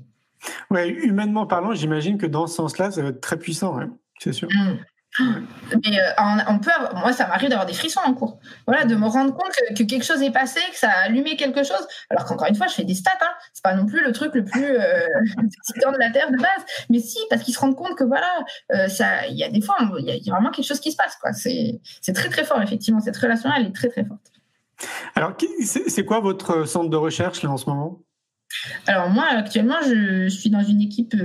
Ouais, humainement parlant, j'imagine que dans ce sens-là, ça va être très puissant, c'est sûr. Mm. Mais euh, on peut moi, ça m'arrive d'avoir des frissons en cours. Voilà, de me rendre compte que, quelque chose est passé, que ça a allumé quelque chose. Alors qu'encore une fois, je fais des stats. Hein. C'est pas non plus le truc le plus euh, excitant de la terre de base. Mais si, parce qu'ils se rendent compte que voilà, euh, ça, il y a des fois, il y, a vraiment quelque chose qui se passe. Quoi. C'est, c'est très très fort effectivement. Cette relation, elle est très très forte. Alors, c'est quoi votre centre de recherche là en ce moment? Alors moi, actuellement, je suis dans une équipe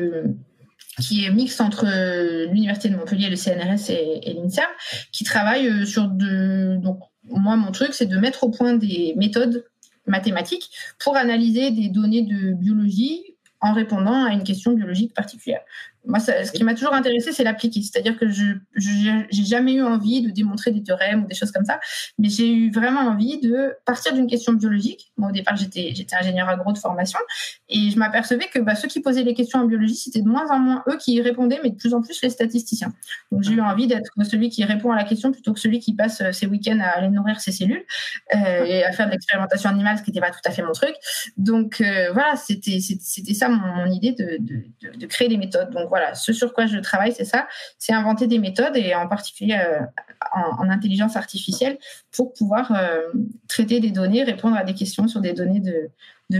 qui est mixte entre euh, l'Université de Montpellier, le CNRS et, et l'INSERM, qui travaille euh, sur de... Donc, moi, mon truc, c'est de mettre au point des méthodes mathématiques pour analyser des données de biologie en répondant à une question biologique particulière. Moi, ce qui m'a toujours intéressé, c'est l'appliquer. C'est-à-dire que je n'ai jamais eu envie de démontrer des théorèmes ou des choses comme ça, mais j'ai eu vraiment envie de partir d'une question biologique. Moi, au départ, j'étais ingénieur agro de formation, et je m'apercevais que bah, ceux qui posaient les questions en biologie, c'était de moins en moins eux qui y répondaient, mais de plus en plus les statisticiens. Donc, j'ai eu envie d'être celui qui répond à la question plutôt que celui qui passe euh, ses week-ends à aller nourrir ses cellules euh, et à faire de l'expérimentation animale, ce qui n'était pas tout à fait mon truc. Donc, euh, voilà, c'était ça mon, idée de, de, de, créer des méthodes. Donc, voilà, ce sur quoi je travaille, c'est ça, c'est inventer des méthodes et en particulier euh, en, intelligence artificielle pour pouvoir euh, traiter des données, répondre à des questions sur des données de,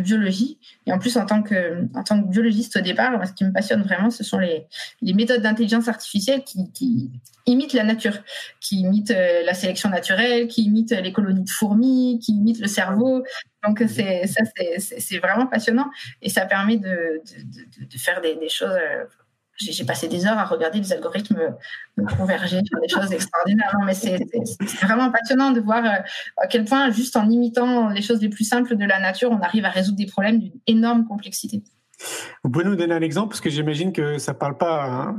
biologie. Et en plus, en tant que, en tant que biologiste au départ, ce qui me passionne vraiment, ce sont les, méthodes d'intelligence artificielle qui, imitent la nature, qui imitent euh, la sélection naturelle, qui imitent les colonies de fourmis, qui imitent le cerveau. Donc, c'est, ça, c'est, vraiment passionnant et ça permet de, faire des, des choses j'ai passé des heures à regarder les algorithmes converger sur des choses extraordinaires. mais c'est vraiment passionnant de voir euh, à quel point, juste en imitant les choses les plus simples de la nature, on arrive à résoudre des problèmes d'une énorme complexité. Vous pouvez nous donner un exemple parce que j'imagine que ça ne parle pas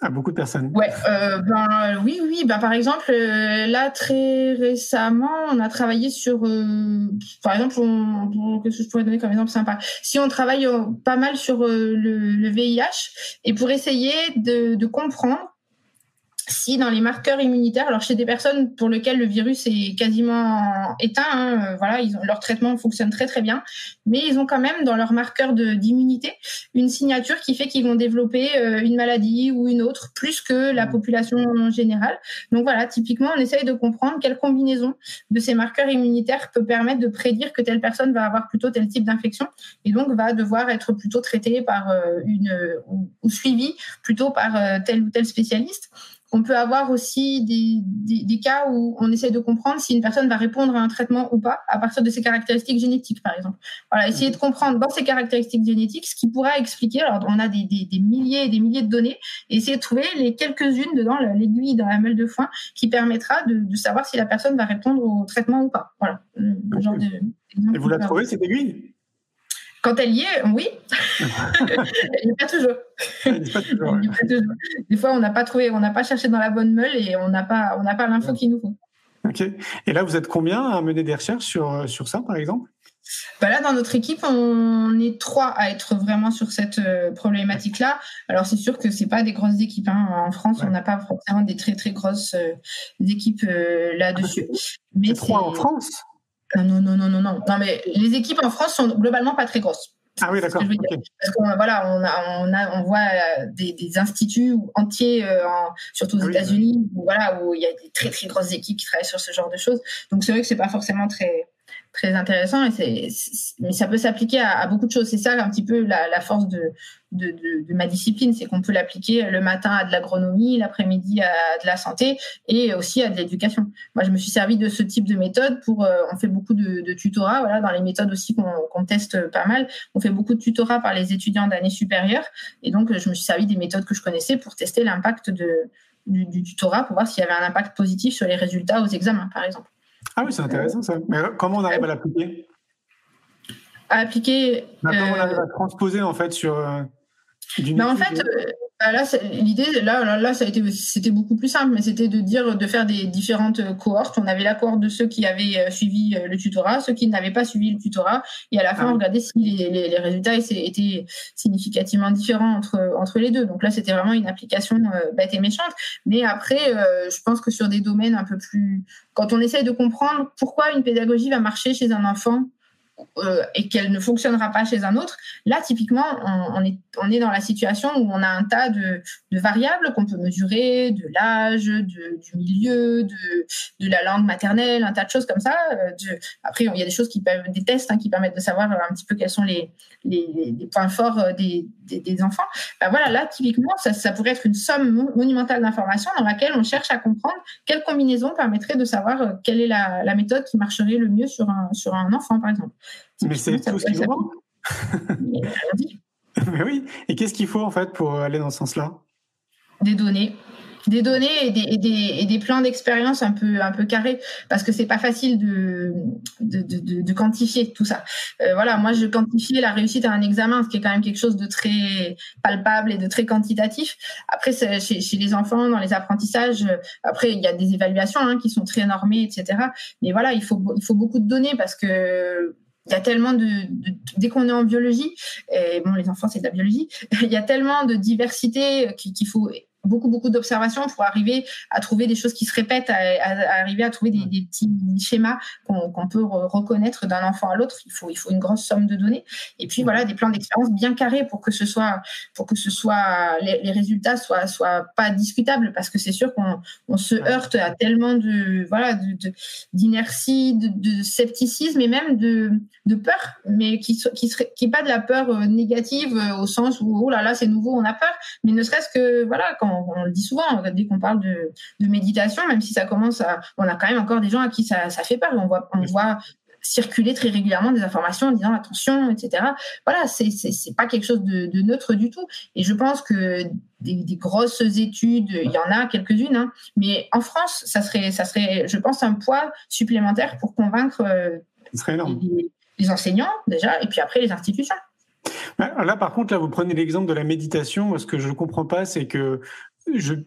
à, beaucoup de personnes. Ouais, euh, ben oui, oui. Ben par exemple, euh, là très récemment, on a travaillé sur, euh, par exemple, qu'est-ce que je pourrais donner comme exemple sympa? Si on travaille pas mal sur le, VIH et pour essayer de comprendre si dans les marqueurs immunitaires, alors chez des personnes pour lesquelles le virus est quasiment éteint, hein, euh, voilà, ils ont, leur traitement fonctionne très très bien, mais ils ont quand même dans leur marqueur d'immunité une signature qui fait qu'ils vont développer euh, une maladie ou une autre plus que la mmh. population générale. Donc voilà, typiquement, on essaye de comprendre quelle combinaison de ces marqueurs immunitaires peut permettre de prédire que telle personne va avoir plutôt tel type d'infection et donc va devoir être plutôt traitée par euh, une ou, ou suivie plutôt par tel ou tel spécialiste. On peut avoir aussi des, cas où on essaie de comprendre si une personne va répondre à un traitement ou pas à partir de ses caractéristiques génétiques, par exemple. Voilà, essayer de comprendre dans ces caractéristiques génétiques ce qui pourra expliquer. Alors, on a des, milliers et des milliers de données et essayer de trouver les quelques-unes dedans l'aiguille dans la meule de foin qui permettra de, savoir si la personne va répondre au traitement ou pas. Voilà. et vous la trouvez cette aiguille? Quand elle y est, oui. elle n'y est pas toujours. pas toujours, Des fois, on n'a pas trouvé, on n'a pas cherché dans la bonne meule et on n'a pas, on n'a pas l'info qu'il nous faut. Ok. Et là, vous êtes combien à mener des recherches sur, sur ça, par exemple? Bah là, dans notre équipe, on est trois à être vraiment sur cette euh, problématique-là. Alors, c'est sûr que c'est pas des grosses équipes. Hein. En France, on n'a pas forcément des très très grosses euh, équipes euh, là-dessus. Mais trois en France? Ah, non, non, non, non, non. Non, mais les équipes en France sont globalement pas très grosses. Ah oui, d'accord. Parce qu'on voilà, on, a, on, a, on voit euh, des, des instituts entiers, euh, surtout aux ah États-Unis, où, voilà, où il y a des très très grosses équipes qui travaillent sur ce genre de choses. Donc c'est vrai que c'est pas forcément très très intéressant et c'est mais ça peut s'appliquer à, beaucoup de choses. C'est ça un petit peu la, force de, de, ma discipline c'est qu'on peut l'appliquer le matin à de l'agronomie l'après-midi à de la santé et aussi à de l'éducation. Moi je me suis servi de ce type de méthode pour euh, on fait beaucoup de, de tutorat voilà dans les méthodes aussi qu'on teste pas mal. On fait beaucoup de tutorat par les étudiants d'année supérieure et donc je me suis servi des méthodes que je connaissais pour tester l'impact de du tutorat pour voir s'il y avait un impact positif sur les résultats aux examens par exemple ah oui, c'est intéressant ça. Mais comment on arrive à l'appliquer? à appliquer. Maintenant, on arrive à transposer en fait sur. Mais en fait, bah, là, l'idée, là, là, ça a été, c'était beaucoup plus simple, mais c'était de dire, de faire des différentes cohortes. On avait la cohorte de ceux qui avaient euh, suivi euh, le tutorat, ceux qui n'avaient pas suivi le tutorat, et à la fin, ah on regardait si les, les, résultats étaient significativement différents entre entre les deux. Donc là, c'était vraiment une application euh, bête et méchante. Mais après, je pense que sur des domaines un peu plus, quand on essaye de comprendre pourquoi une pédagogie va marcher chez un enfant euh, et qu'elle ne fonctionnera pas chez un autre, là, typiquement, on, est, dans la situation où on a un tas de, variables qu'on peut mesurer, de l'âge, du milieu, de, la langue maternelle, un tas de choses comme ça. Euh, après, il y a des choses qui peuvent, des tests hein, qui permettent de savoir un petit peu quels sont les, points forts euh, des, enfants. Ben voilà, là, typiquement, ça, pourrait être une somme monumentale d'informations dans laquelle on cherche à comprendre quelle combinaison permettrait de savoir quelle est la, méthode qui marcherait le mieux sur un enfant, par exemple. Mais c'est tout ce qu'il faut. Mais oui. Et qu'est-ce qu'il faut en fait pour aller dans ce sens-là? Des données. Des données et des, et des, et des plans d'expérience un peu, un peu carrés, parce que c'est pas facile de, de, de, de, quantifier tout ça. Euh, voilà, moi je quantifie la réussite à un examen, ce qui est quand même quelque chose de très palpable et de très quantitatif. Après, chez, chez les enfants, dans les apprentissages, après il y a des évaluations hein, qui sont très normées, etc. Mais voilà, il faut, il faut beaucoup de données parce que il y a tellement de, dès qu'on est en biologie, et bon les enfants c'est de la biologie, il y a tellement de diversité qu'il faut beaucoup beaucoup d'observations pour arriver à trouver des choses qui se répètent, à, arriver à trouver des, petits schémas qu'on peut reconnaître d'un enfant à l'autre. Il faut il faut une grosse somme de données. Et puis voilà des plans d'expérience bien carrés pour que ce soit pour que ce soit les, résultats soient soient pas discutables parce que c'est sûr qu'on on se heurte à tellement de voilà d'inertie, de, de, scepticisme et même de, de peur, mais qui qui serait qui pas de la peur euh, négative euh, au sens où oh là là c'est nouveau on a peur, mais ne serait-ce que voilà quand on, le dit souvent, dès qu'on parle de, méditation, même si ça commence à, on a quand même encore des gens à qui ça, fait peur. On voit, on voit circuler très régulièrement des informations en disant attention, etc. Voilà, c'est c'est pas quelque chose de, neutre du tout. Et je pense que des, grosses études, il y en a quelques-unes, hein. mais en France, ça serait ça serait, je pense, un poids supplémentaire pour convaincre euh, les, enseignants déjà, et puis après les institutions. Là, par contre, là, vous prenez l'exemple de la méditation. Ce que je ne comprends pas, c'est que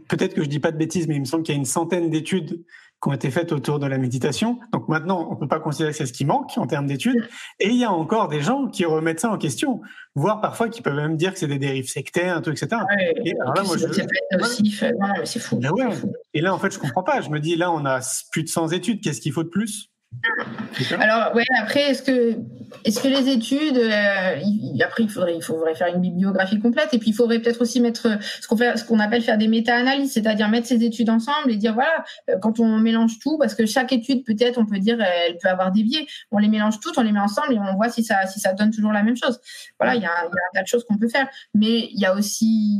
peut-être que je dis pas de bêtises, mais il me semble qu'il y a une centaine d'études qui ont été faites autour de la méditation. Donc maintenant, on peut pas considérer que c'est ce qui manque en termes d'études. Et il y a encore des gens qui remettent ça en question, voire parfois qui peuvent même dire que c'est des dérives sectaires, tout, etc. et alors là, moi, je... c'est fou. Ben et là, en fait, je comprends pas. Je me dis, là, on a plus de 100 études. Qu'est-ce qu'il faut de plus? Alors, ouais, après, est-ce que, est-ce que les études, euh, après, il faudrait, il faudrait faire une bibliographie complète, et puis il faudrait peut-être aussi mettre ce qu'on fait, ce qu'on appelle faire des méta-analyses, c'est-à-dire mettre ces études ensemble et dire, voilà, euh, quand on mélange tout, parce que chaque étude, peut-être, on peut dire, elle peut avoir des biais, on les mélange toutes, on les met ensemble et on voit si ça, si ça donne toujours la même chose. Voilà, il y a, un tas de choses qu'on peut faire, mais il y a aussi,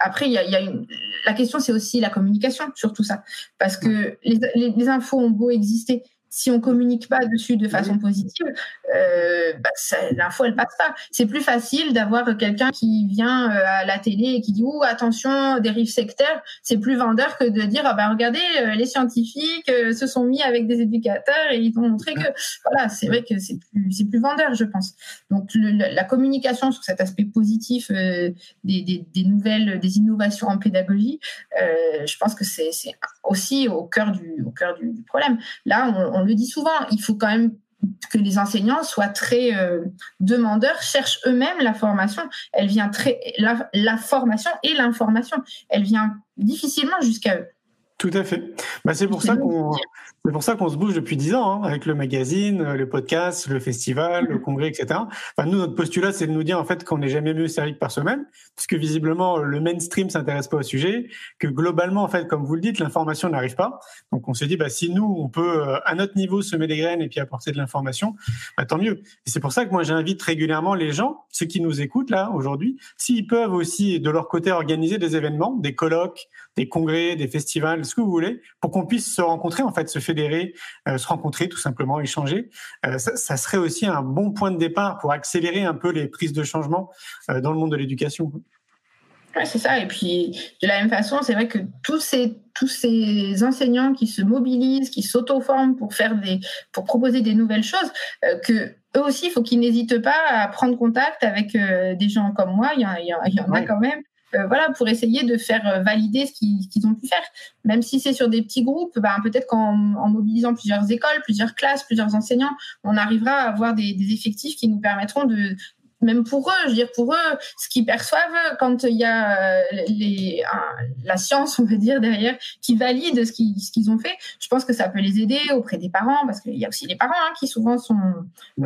après, il y a, y a une, la question, c'est aussi la communication sur tout ça, parce que les, les infos ont beau exister, si on communique pas dessus de façon positive, euh, bah, l'info elle passe pas. C'est plus facile d'avoir quelqu'un qui vient euh, à la télé et qui dit oh attention dérive sectaire. C'est plus vendeur que de dire ah bah regardez euh, les scientifiques se sont mis avec des éducateurs et ils ont montré que voilà c'est vrai que c'est plus c'est plus vendeur je pense. Donc la communication sur cet aspect positif des, des, des, nouvelles des innovations en pédagogie, je pense que c'est aussi au cœur du au cœur du, du problème. Là on on le dit souvent, il faut quand même que les enseignants soient très euh, demandeurs, cherchent eux-mêmes la formation. Elle vient très la formation et l'information, elle vient difficilement jusqu'à eux. Tout à fait. Bah, c'est pour ça qu'on c'est pour ça qu'on se bouge depuis dix ans hein, avec le magazine, le podcast, le festival, le congrès, etc. Enfin, nous notre postulat c'est de nous dire en fait qu'on n'est jamais mieux servi que par soi-même, parce que visiblement le mainstream s'intéresse pas au sujet, que globalement en fait comme vous le dites l'information n'arrive pas. Donc on s'est dit bah si nous on peut euh, à notre niveau semer des graines et puis apporter de l'information, bah, tant mieux. Et c'est pour ça que moi j'invite régulièrement les gens, ceux qui nous écoutent là aujourd'hui, s'ils peuvent aussi de leur côté organiser des événements, des colloques, des congrès, des festivals ce que vous voulez, pour qu'on puisse se rencontrer, en fait, se fédérer, euh, se rencontrer, tout simplement, échanger. Euh, ça, serait aussi un bon point de départ pour accélérer un peu les prises de changement euh, dans le monde de l'éducation. Ouais, c'est ça. Et puis, de la même façon, c'est vrai que tous ces, tous ces enseignants qui se mobilisent, qui s'auto-forment pour faire des, pour proposer des nouvelles choses, que eux aussi, il faut qu'ils n'hésitent pas à prendre contact avec des gens comme moi. Il y en, il y en, a quand même. Voilà, pour essayer de faire valider ce qu'ils ont pu faire. Même si c'est sur des petits groupes, ben, peut-être qu'en en mobilisant plusieurs écoles, plusieurs classes, plusieurs enseignants, on arrivera à avoir des effectifs qui nous permettront de, même pour eux, je veux dire pour eux, ce qu'ils perçoivent quand il y a euh, les, la science, on va dire derrière, qui valide ce qu'ils ont fait, je pense que ça peut les aider auprès des parents, parce qu'il y a aussi les parents hein, qui souvent sont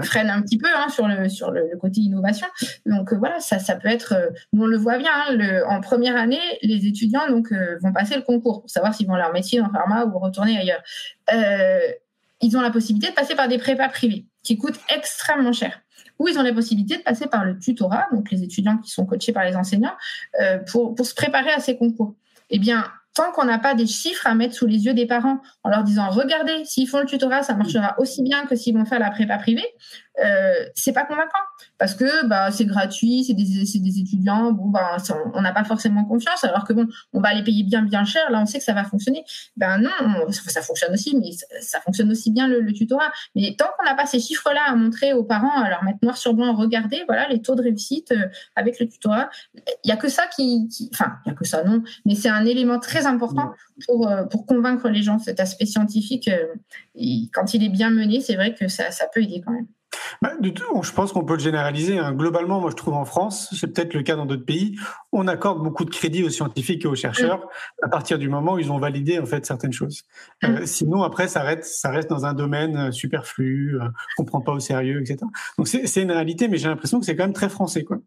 freinent un petit peu hein, sur le sur le, côté innovation. Donc euh, voilà, ça ça peut être, euh, nous on le voit bien, hein, le, en première année, les étudiants donc vont passer le concours pour savoir s'ils vont leur métier en pharma ou retourner ailleurs. Euh, ils ont la possibilité de passer par des prépas privés qui coûtent extrêmement cher ou ils ont la possibilité de passer par le tutorat, donc les étudiants qui sont coachés par les enseignants, euh, pour, pour se préparer à ces concours. Eh bien, tant qu'on n'a pas des chiffres à mettre sous les yeux des parents en leur disant regardez, s'ils font le tutorat, ça marchera aussi bien que s'ils vont faire la prépa privée, euh, c'est pas convaincant parce que bah, c'est gratuit, c'est des, des, étudiants, bon, bah, on n'a pas forcément confiance, alors que bon, on va les payer bien bien cher, là on sait que ça va fonctionner. Ben non, ça, fonctionne aussi, mais ça, fonctionne aussi bien le, tutorat. Mais tant qu'on n'a pas ces chiffres-là à montrer aux parents, leur mettre noir sur blanc, regardez, voilà les taux de réussite euh, avec le tutorat, il y a que ça qui, enfin, il y a que ça non, mais c'est un élément très important pour, euh, pour convaincre les gens. Cet aspect scientifique, et quand il est bien mené, c'est vrai que ça, ça peut aider quand même. Bah, je pense qu'on peut le généraliser. Hein. Globalement, moi, je trouve en France, c'est peut-être le cas dans d'autres pays, on accorde beaucoup de crédit aux scientifiques et aux chercheurs à partir du moment où ils ont validé en fait certaines choses. Euh, sinon, après, ça reste, ça reste dans un domaine euh, superflu, euh, qu'on prend pas au sérieux, etc. Donc c'est une réalité, mais j'ai l'impression que c'est quand même très français, quoi.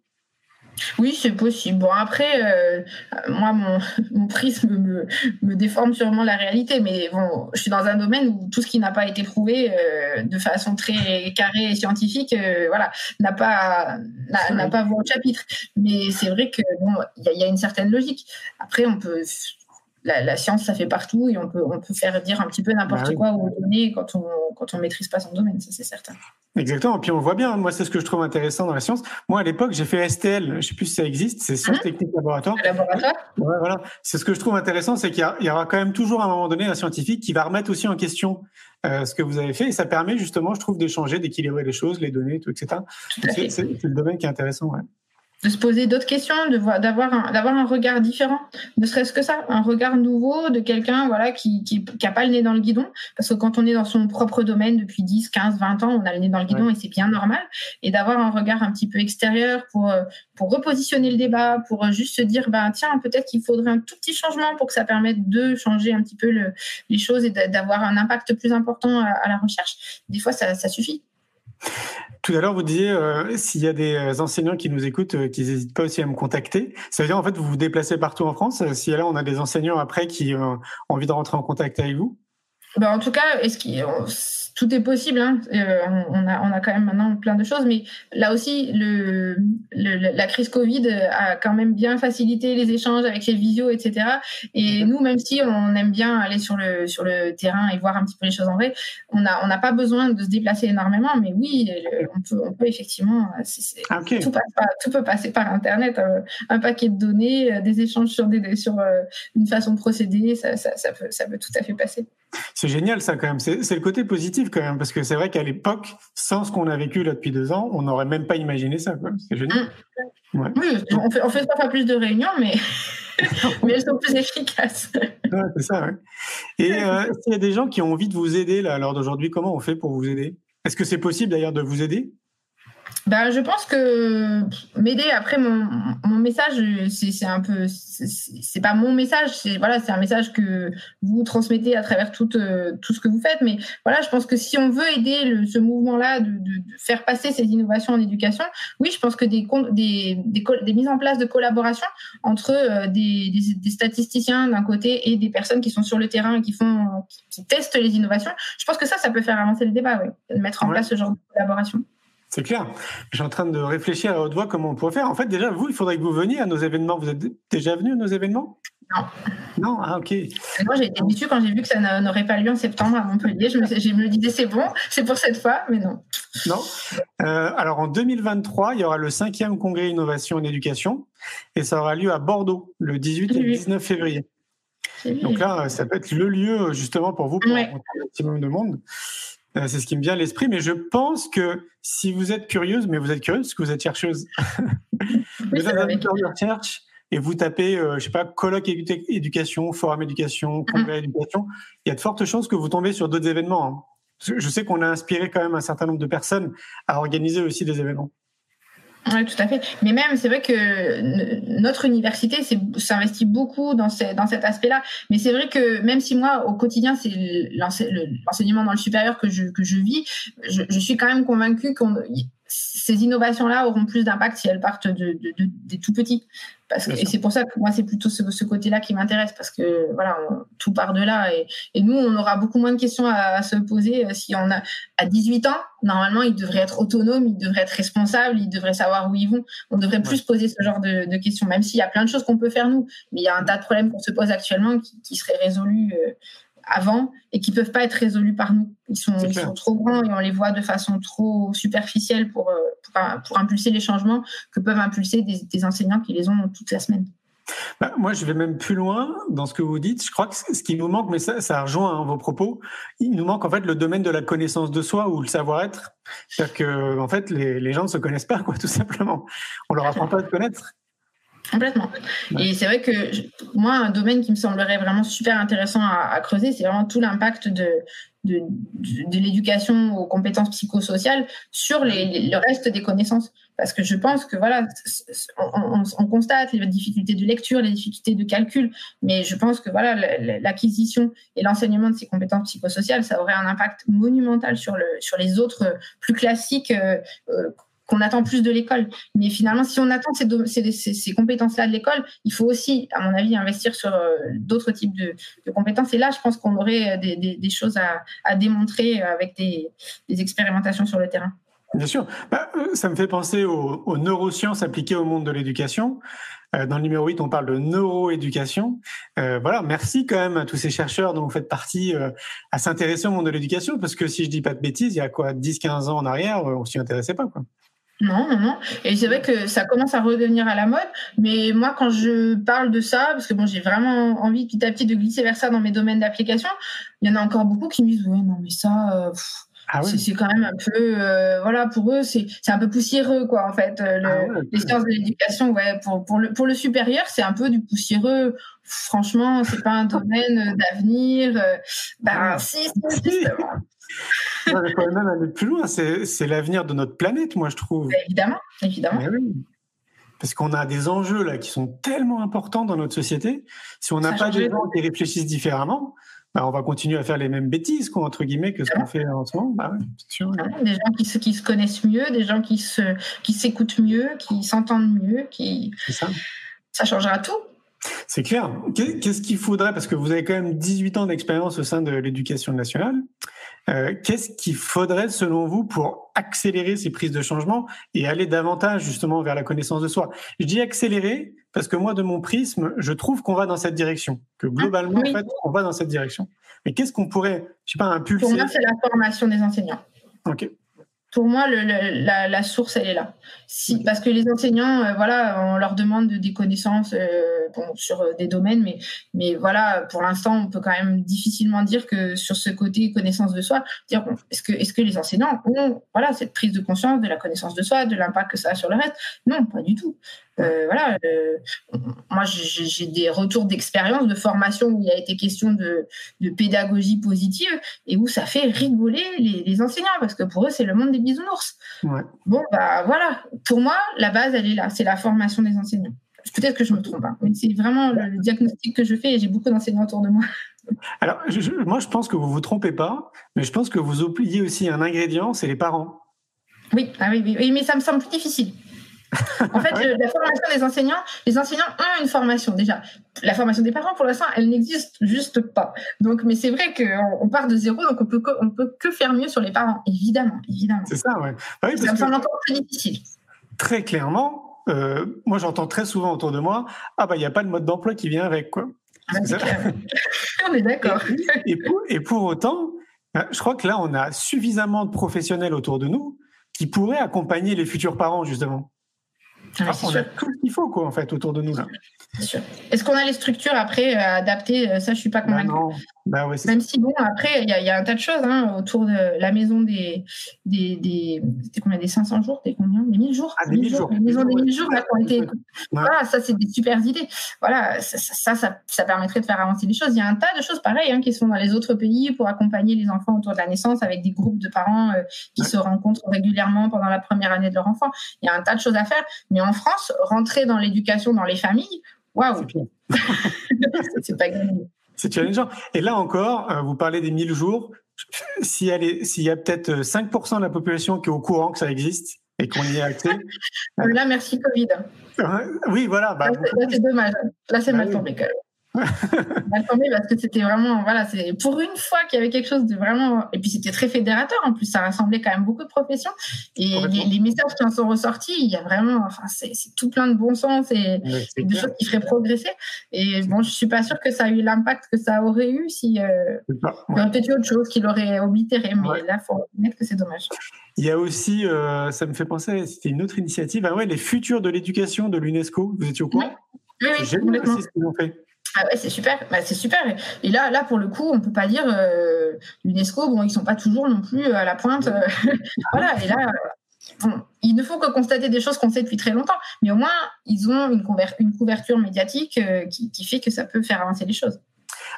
Oui, c'est possible. Bon, après, euh, moi, mon, mon prisme me, me, déforme sûrement la réalité, mais bon, je suis dans un domaine où tout ce qui n'a pas été prouvé euh, de façon très carrée et scientifique, euh, voilà, n'a pas n'a pas voix au chapitre. Mais c'est vrai que bon, il y, y, a une certaine logique. Après, on peut la, science, ça fait partout et on peut, on peut faire dire un petit peu n'importe bah quoi aux données quand on quand on maîtrise pas son domaine, ça c'est certain. Exactement. Et puis on voit bien. Moi, c'est ce que je trouve intéressant dans la science. Moi, à l'époque, j'ai fait STL. Je sais plus si ça existe. C'est Sciences mmh. Techniques Laboratoire. Laboratoire? Ouais, voilà. C'est ce que je trouve intéressant, c'est qu'il y, aura quand même toujours à un moment donné un scientifique qui va remettre aussi en question euh, ce que vous avez fait et ça permet justement, je trouve, d'échanger, d'équilibrer les choses, les données, tout, etc. C'est le domaine qui est intéressant. Ouais de se poser d'autres questions, d'avoir un, d'avoir un regard différent, ne serait-ce que ça, un regard nouveau de quelqu'un voilà qui qui, qui a pas le nez dans le guidon, parce que quand on est dans son propre domaine depuis 10, 15, 20 ans, on a le nez dans le guidon et c'est bien normal, et d'avoir un regard un petit peu extérieur pour pour repositionner le débat, pour juste se dire ben tiens peut-être qu'il faudrait un tout petit changement pour que ça permette de changer un petit peu le, les choses et d'avoir un impact plus important à, la recherche. Des fois ça, ça suffit. Tout à l'heure, vous disiez euh, s'il y a des euh, enseignants qui nous écoutent, euh, qu'ils n'hésitent pas aussi à me contacter. Ça veut dire en fait vous vous déplacez partout en France. Si là on a des enseignants après qui ont envie de rentrer en contact avec vous? Ben, en tout cas, est-ce qu'il tout est possible. Hein. Euh, on, a, on a quand même maintenant plein de choses, mais là aussi, le, la crise Covid a quand même bien facilité les échanges avec les visios, etc. Et nous, même si on aime bien aller sur le sur le terrain et voir un petit peu les choses en vrai, on a on n'a pas besoin de se déplacer énormément, mais oui, on peut on peut effectivement ah, tout, tout peut passer par Internet, euh, un, paquet de données, euh, des échanges sur des sur une façon de procéder, ça, ça, ça peut ça peut tout à fait passer. C'est génial ça quand même. C'est le côté positif quand même parce que c'est vrai qu'à l'époque, sans ce qu'on a vécu là depuis deux ans, on n'aurait même pas imaginé ça. C'est génial. Oui, on fait, on fait pas plus de réunions, mais mais elles sont plus efficaces. c'est ça. Et euh, s'il y a des gens qui ont envie de vous aider là, à l'heure d'aujourd'hui, comment on fait pour vous aider? Est-ce que c'est possible d'ailleurs de vous aider? Ben, je pense que m'aider après mon, mon message c'est un peu c'est pas mon message c'est voilà c'est un message que vous transmettez à travers tout euh, tout ce que vous faites. Mais voilà je pense que si on veut aider le, ce mouvement là de, de, faire passer ces innovations en éducation oui je pense que des des, des, des mises en place de collaboration entre euh, des, des, statisticiens d'un côté et des personnes qui sont sur le terrain et qui font qui, testent les innovations je pense que ça ça peut faire avancer le débat oui mettre en place ce genre de collaboration c'est clair. Je suis en train de réfléchir à haute voix comment on pourrait faire. En fait, déjà, vous, il faudrait que vous veniez à nos événements. Vous êtes déjà venu à nos événements? Non. Non, ah ok. Moi, j'ai été déçue quand j'ai vu que ça n'aurait pas lieu en septembre à Montpellier. Je me, je me disais, c'est bon, c'est pour cette fois, mais non. Non. Euh, alors, en 2023, il y aura le cinquième congrès Innovation en Éducation et ça aura lieu à Bordeaux le 18 et 19 février. Donc là, ça peut être le lieu justement pour vous pour rencontrer un maximum de monde. Euh, c'est ce qui me vient à l'esprit. Mais je pense que si vous êtes curieuse, mais vous êtes curieuse parce que vous êtes chercheuse, vous avez un recherche et vous tapez, euh, je sais pas, colloque éducation, forum éducation, congrès éducation, il y a de fortes chances que vous tombez sur d'autres événements. Hein. Je sais qu'on a inspiré quand même un certain nombre de personnes à organiser aussi des événements. Oui, tout à fait. Mais même, c'est vrai que notre université s'investit beaucoup dans, cet aspect-là. Mais c'est vrai que même si moi, au quotidien, c'est l'enseignement dans le supérieur que je, que je vis, je, je suis quand même convaincue qu'on ces innovations-là auront plus d'impact si elles partent de, des tout petits. Parce que, et c'est pour ça que moi, c'est plutôt ce, côté-là qui m'intéresse, parce que voilà, tout part de là. Et, et, nous, on aura beaucoup moins de questions à, se poser. Euh, si on a à 18 ans, normalement, ils devraient être autonomes, ils devraient être responsables, ils devraient savoir où ils vont. On devrait plus poser ce genre de, questions, même s'il y a plein de choses qu'on peut faire nous. Mais il y a un tas de problèmes qu'on se pose actuellement qui, qui seraient résolus. Euh, avant et qui peuvent pas être résolus par nous. Ils sont, trop grands et on les voit de façon trop superficielle pour, euh, pour, impulser les changements que peuvent impulser des, enseignants qui les ont toute la semaine. Bah, moi, je vais même plus loin dans ce que vous dites. Je crois que ce qui nous manque, mais ça, ça rejoint hein, vos propos, il nous manque en fait le domaine de la connaissance de soi ou le savoir-être. C'est-à-dire que en fait, les, les gens ne se connaissent pas, quoi, tout simplement. On leur apprend pas à se connaître. Complètement. Et c'est vrai que moi, un domaine qui me semblerait vraiment super intéressant à, creuser, c'est vraiment tout l'impact de, de, de, l'éducation aux compétences psychosociales sur les, le reste des connaissances. Parce que je pense que voilà, on, on, constate les difficultés de lecture, les difficultés de calcul, mais je pense que voilà, l'acquisition et l'enseignement de ces compétences psychosociales, ça aurait un impact monumental sur, le, sur les autres plus classiques euh, euh qu'on attend plus de l'école. Mais finalement, si on attend ces, ces, compétences-là de l'école, il faut aussi, à mon avis, investir sur euh, d'autres types de, compétences. Et là, je pense qu'on aurait euh, des, choses à, démontrer avec des, expérimentations sur le terrain. Bien sûr. Bah, euh, ça me fait penser aux, neurosciences appliquées au monde de l'éducation. Dans le numéro 8, on parle de neuroéducation. voilà, merci quand même à tous ces chercheurs dont vous faites partie à s'intéresser au monde de l'éducation, parce que si je dis pas de bêtises, il y a quoi, 10-15 ans en arrière, on s'y intéressait pas. Quoi. Non, non, non. Et c'est vrai que ça commence à redevenir à la mode. Mais moi, quand je parle de ça, parce que bon, j'ai vraiment envie petit à petit de glisser vers ça dans mes domaines d'application, il y en a encore beaucoup qui me disent, ouais, non, mais ça, euh, ah c'est quand même un peu, euh, voilà, pour eux, c'est un peu poussiéreux, quoi, en fait. Euh, ah les sciences de l'éducation, ouais, pour, pour, le, pour le supérieur, c'est un peu du poussiéreux. Franchement, c'est pas un domaine d'avenir. Ben, si, si, justement. Il faut même aller plus loin. C'est l'avenir de notre planète, moi, je trouve. Évidemment, évidemment. Parce qu'on a des enjeux là qui sont tellement importants dans notre société. Si on n'a pas des gens qui réfléchissent différemment, bah, on va continuer à faire les mêmes bêtises, quoi, entre guillemets, que ce qu'on fait en ce moment. Bah, sûr, Des gens qui se, qui se connaissent mieux, des gens qui se, qui s'écoutent mieux, qui s'entendent mieux, qui. Ça. ça changera tout. C'est clair. Qu'est-ce qu'il faudrait, parce que vous avez quand même 18 ans d'expérience au sein de l'éducation nationale, euh, qu'est-ce qu'il faudrait selon vous pour accélérer ces prises de changement et aller davantage justement vers la connaissance de soi? Je dis accélérer parce que moi, de mon prisme, je trouve qu'on va dans cette direction, que globalement, en fait, on va dans cette direction. Mais qu'est-ce qu'on pourrait, je sais pas, impulser? Pour moi, c'est la formation des enseignants. Ok pour moi, le, la, source, elle est là. Si, parce que les enseignants, euh, voilà, on leur demande des connaissances euh, sur euh, des domaines, mais, mais voilà, pour l'instant, on peut quand même difficilement dire que sur ce côté connaissance de soi, dire est-ce que, est-ce que les enseignants ont voilà, cette prise de conscience de la connaissance de soi, de l'impact que ça a sur le reste? Non, pas du tout. Euh, voilà, moi j'ai des retours d'expérience, de formation où il a été question de, pédagogie positive et où ça fait rigoler les, enseignants parce que pour eux c'est le monde des bisounours. Bon bah voilà, pour moi la base elle est là, c'est la formation des enseignants. Peut-être que je me trompe, hein, mais c'est vraiment le, diagnostic que je fais et j'ai beaucoup d'enseignants autour de moi. Alors moi je pense que vous vous trompez pas, mais je pense que vous oubliez aussi un ingrédient, c'est les parents. Oui, ah oui, oui, mais ça me semble plus difficile. En fait, la formation des enseignants, les enseignants ont une formation déjà. La formation des parents, pour l'instant, elle n'existe juste pas. Donc, mais c'est vrai qu'on on part de zéro, donc on peut que, on peut que faire mieux sur les parents, évidemment, évidemment. C'est ça, ouais. Bah ça me semble encore plus difficile. Très clairement, euh, moi j'entends très souvent autour de moi, ah bah il n'y a pas de mode d'emploi qui vient avec quoi. Ah, on est d'accord. Et, et, pour, autant, bah, je crois que là on a suffisamment de professionnels autour de nous qui pourraient accompagner les futurs parents justement. Ah, on a tout ce qu'il faut, quoi, en fait, autour de nous. Est-ce qu'on a les structures après euh, adaptées? Ça, je suis pas bah convaincue. Bah ouais, Même si, bon, après, il y, y, a un tas de choses hein, autour de la maison des. des, des c'était combien Des 500 jours Des combien Des 1000 jours? Ah, des 1000 jours. Maisons des 1000 jours, là. Ouais. Voilà, ça, c'est des super idées. Voilà, ça ça, ça, ça, permettrait de faire avancer les choses. Il y a un tas de choses pareilles hein, qui sont dans les autres pays pour accompagner les enfants autour de la naissance avec des groupes de parents euh, qui ouais. se rencontrent régulièrement pendant la première année de leur enfant. Il y a un tas de choses à faire. Mais en France, rentrer dans l'éducation dans les familles, waouh C'est pas gagné. C'est challengeant. Et là encore, euh, vous parlez des 1000 jours. S'il y, y a peut-être 5% de la population qui est au courant que ça existe et qu'on y a accès. là, merci Covid. oui, voilà. Bah, là, c'est dommage. Là, c'est bah, mal tombé quand même. mal tombé parce que c'était vraiment voilà c'est pour une fois qu'il y avait quelque chose de vraiment et puis c'était très fédérateur en plus ça rassemblait quand même beaucoup de professions. Et les, les, messages qui en sont ressortis il y a vraiment enfin c'est tout plein de bon sens et des clair. choses qui feraient progresser. Et bon je suis pas sûre que ça a eu l'impact que ça aurait eu si euh, il y aurait peut-être eu autre chose qui l'aurait oblitéré mais ouais. là faut admettre que c'est dommage. Il y a aussi euh, ça me fait penser c'était une autre initiative. Ah ouais les futurs de l'éducation de l'UNESCO vous étiez au courant? Oui, oui, complètement. ce qu'ils ont fait ah ouais, c'est super, bah, c'est super. Et là, là pour le coup, on peut pas dire euh, l'UNESCO, bon, ils sont pas toujours non plus à la pointe. Euh, voilà. Et là, il ne faut que constater des choses qu'on sait depuis très longtemps, mais au moins ils ont une, couver une couverture médiatique euh, qui fait que ça peut faire avancer les choses.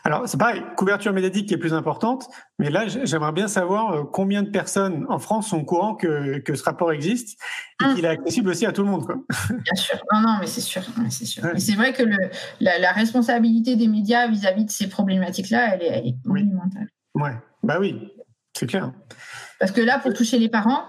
Alors, c'est pareil, couverture médiatique qui est plus importante, mais là, j'aimerais bien savoir combien de personnes en France sont au courant que, que ce rapport existe et Hum. qu'il est accessible aussi à tout le monde. Quoi. Bien sûr, non, non, mais c'est sûr. C'est sûr. Ouais. c'est vrai que le, la, la, responsabilité des médias vis-à-vis -vis de ces problématiques-là, elle est, elle est monumentale. Oui. Ouais, bah oui, c'est clair. Parce que là, pour toucher les parents,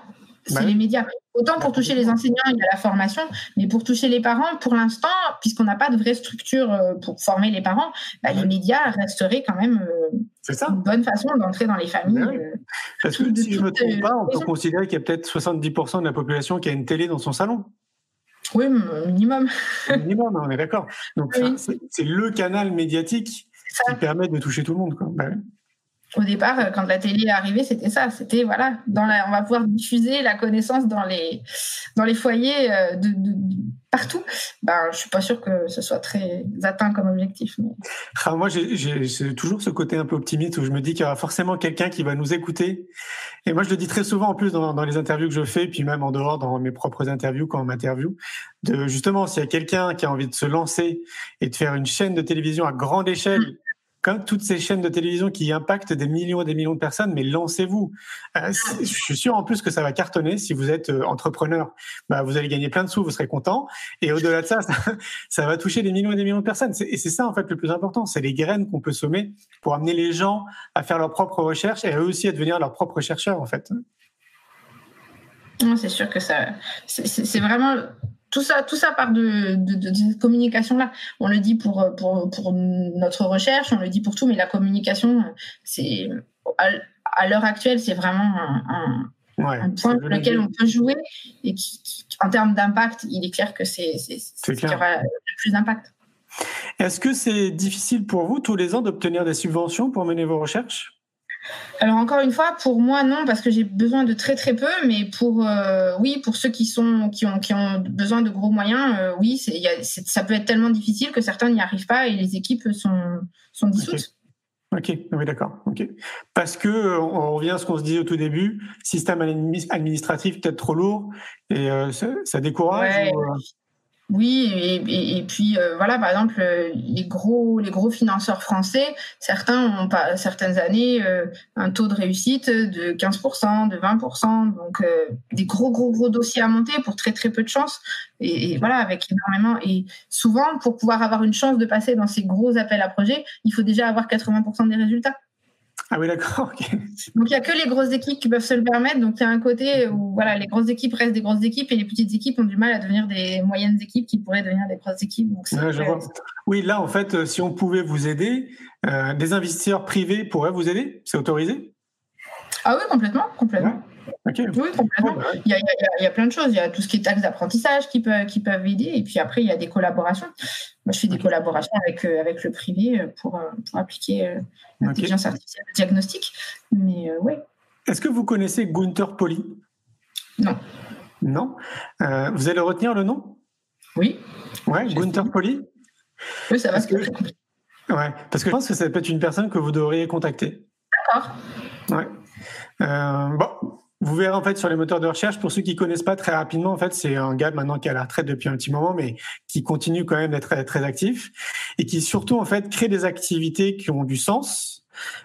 c'est bah les médias. Autant pour toucher les enseignants, il y a la formation, mais pour toucher les parents, pour l'instant, puisqu'on n'a pas de vraie structure euh, pour former les parents, bah, les médias resteraient quand même euh, ça. une bonne façon d'entrer dans les familles. Oui. Euh, Parce que si je ne me trompe pas, on peut considérer qu'il y a peut-être 70% de la population qui a une télé dans son salon? Oui, minimum. minimum, on est d'accord. Donc oui. c'est le canal médiatique qui permet de toucher tout le monde. Quoi. Bah, au départ, quand la télé est arrivée, c'était ça. C'était voilà, dans la, on va pouvoir diffuser la connaissance dans les dans les foyers euh, de, de, de partout. Ben, je suis pas sûre que ce soit très atteint comme objectif. Mais... Ah, moi, j'ai toujours ce côté un peu optimiste où je me dis qu'il y aura forcément quelqu'un qui va nous écouter. Et moi, je le dis très souvent en plus dans, dans les interviews que je fais, puis même en dehors dans mes propres interviews quand on m'interviewe, de justement s'il y a quelqu'un qui a envie de se lancer et de faire une chaîne de télévision à grande échelle. Mmh comme toutes ces chaînes de télévision qui impactent des millions et des millions de personnes, mais lancez-vous. Euh, je suis sûr en plus que ça va cartonner si vous êtes euh, entrepreneur. Bah, vous allez gagner plein de sous, vous serez content. Et au-delà de ça, ça, ça, va toucher des millions et des millions de personnes. Et c'est ça en fait le plus important, c'est les graines qu'on peut semer pour amener les gens à faire leurs propres recherches et à eux aussi à devenir leurs propres chercheurs en fait. C'est sûr que ça, c'est vraiment tout ça, tout ça part de, de, de, de cette communication-là. On le dit pour, pour, pour notre recherche, on le dit pour tout, mais la communication, c'est à, à l'heure actuelle, c'est vraiment un, un, ouais, un point sur lequel on peut jouer et qui, qui en termes d'impact, il est clair que c'est ce qui aura le plus d'impact. Est-ce que c'est difficile pour vous tous les ans d'obtenir des subventions pour mener vos recherches? Alors encore une fois, pour moi non, parce que j'ai besoin de très très peu, mais pour euh, oui, pour ceux qui sont qui ont qui ont besoin de gros moyens, euh, oui, c'est, y a, c'est, ça peut être tellement difficile que certains n'y arrivent pas et les équipes sont sont dissoutes. Ok, okay. oui d'accord. Ok, parce que on revient à ce qu'on se disait au tout début, système administratif peut-être trop lourd et euh, ça, ça, décourage. Ouais. Ou, oui, et, puis euh, voilà, par exemple, les gros, les gros financeurs français, certains ont pas certaines années euh, un taux de réussite de 15%, de 20%, donc euh, des gros, gros, gros dossiers à monter pour très, très peu de chance. Et, et, voilà, avec énormément. Et souvent, pour pouvoir avoir une chance de passer dans ces gros appels à projets, il faut déjà avoir 80% des résultats. Ah oui, d'accord. Okay. Donc il n'y a que les grosses équipes qui peuvent se le permettre. Donc il y a un côté où voilà, les grosses équipes restent des grosses équipes et les petites équipes ont du mal à devenir des moyennes équipes qui pourraient devenir des grosses équipes. Donc ouais, je vois. Oui, là en fait, si on pouvait vous aider, euh, des investisseurs privés pourraient vous aider? C'est autorisé? Ah oui, complètement, complètement. Ouais. Okay. Oui, complètement. Il, y a, il, y a, il, y a, plein de choses. Il y a tout ce qui est taxes d'apprentissage qui peuvent, qui peuvent aider. Et puis après, il y a des collaborations. Moi, je fais des okay. collaborations avec, euh, avec le privé pour, euh, pour appliquer l'intelligence okay. artificielle de diagnostic. Mais euh, oui. Est-ce que vous connaissez Gunther Poli? Non. Non euh, Vous allez retenir le nom? Oui. Ouais, Gunther Poli? Oui, ça va. Parce que, Ouais, parce que je pense que ça peut être une personne que vous devriez contacter. D'accord. Ouais. Euh, bon, vous verrez en fait sur les moteurs de recherche, pour ceux qui connaissent pas très rapidement, en fait, c'est un gars maintenant qui est à la retraite depuis un petit moment, mais qui continue quand même d'être très, actif et qui surtout en fait crée des activités qui ont du sens,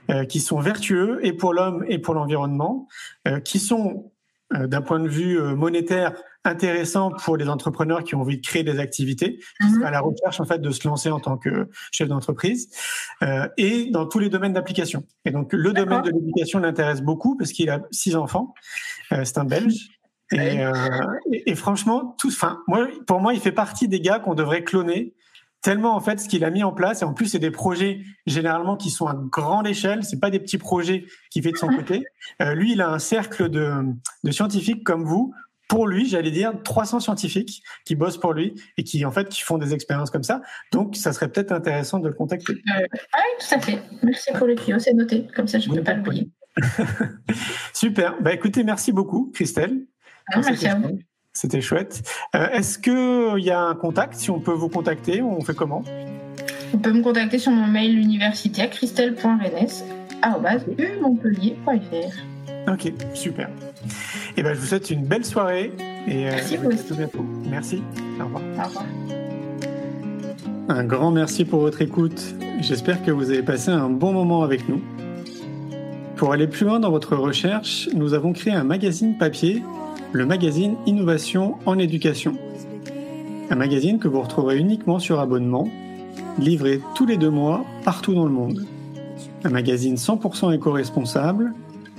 euh, qui sont vertueux et pour l'homme et pour l'environnement, euh, qui sont euh, d'un point de vue euh, monétaire intéressant pour les entrepreneurs qui ont envie de créer des activités, qui Mhm. sont à la recherche en fait de se lancer en tant que chef d'entreprise, euh, et dans tous les domaines d'application. Et donc le domaine de l'éducation l'intéresse beaucoup parce qu'il a six enfants. Euh, c'est un Belge. Et, euh, et, et franchement, tout, enfin, moi, pour moi, il fait partie des gars qu'on devrait cloner. Tellement en fait ce qu'il a mis en place et en plus c'est des projets généralement qui sont à grande échelle, c'est pas des petits projets qu'il fait de son côté. Euh, lui, il a un cercle de, de scientifiques comme vous pour lui, j'allais dire 300 scientifiques qui bossent pour lui et qui en fait qui font des expériences comme ça. Donc ça serait peut-être intéressant de le contacter. Ah oui, tout à fait. Merci pour le tuyau, c'est noté. Comme ça, je ne peux pas l'oublier. Super. Bah écoutez, merci beaucoup Christelle. Ah, merci à vous. C'était chouette. Euh, Est-ce que il y a un contact Si on peut vous contacter, on fait comment? On peut me contacter sur mon mail universitaire christelle.rennes.umontpellier.fr. Ok, super. Et ben je vous souhaite une belle soirée et euh, Merci, à tout bientôt. Merci. Au revoir. Au revoir. Un grand merci pour votre écoute. J'espère que vous avez passé un bon moment avec nous. Pour aller plus loin dans votre recherche, nous avons créé un magazine papier, le magazine Innovation en éducation. Un magazine que vous retrouverez uniquement sur abonnement, livré tous les deux mois partout dans le monde. Un magazine 100% éco-responsable,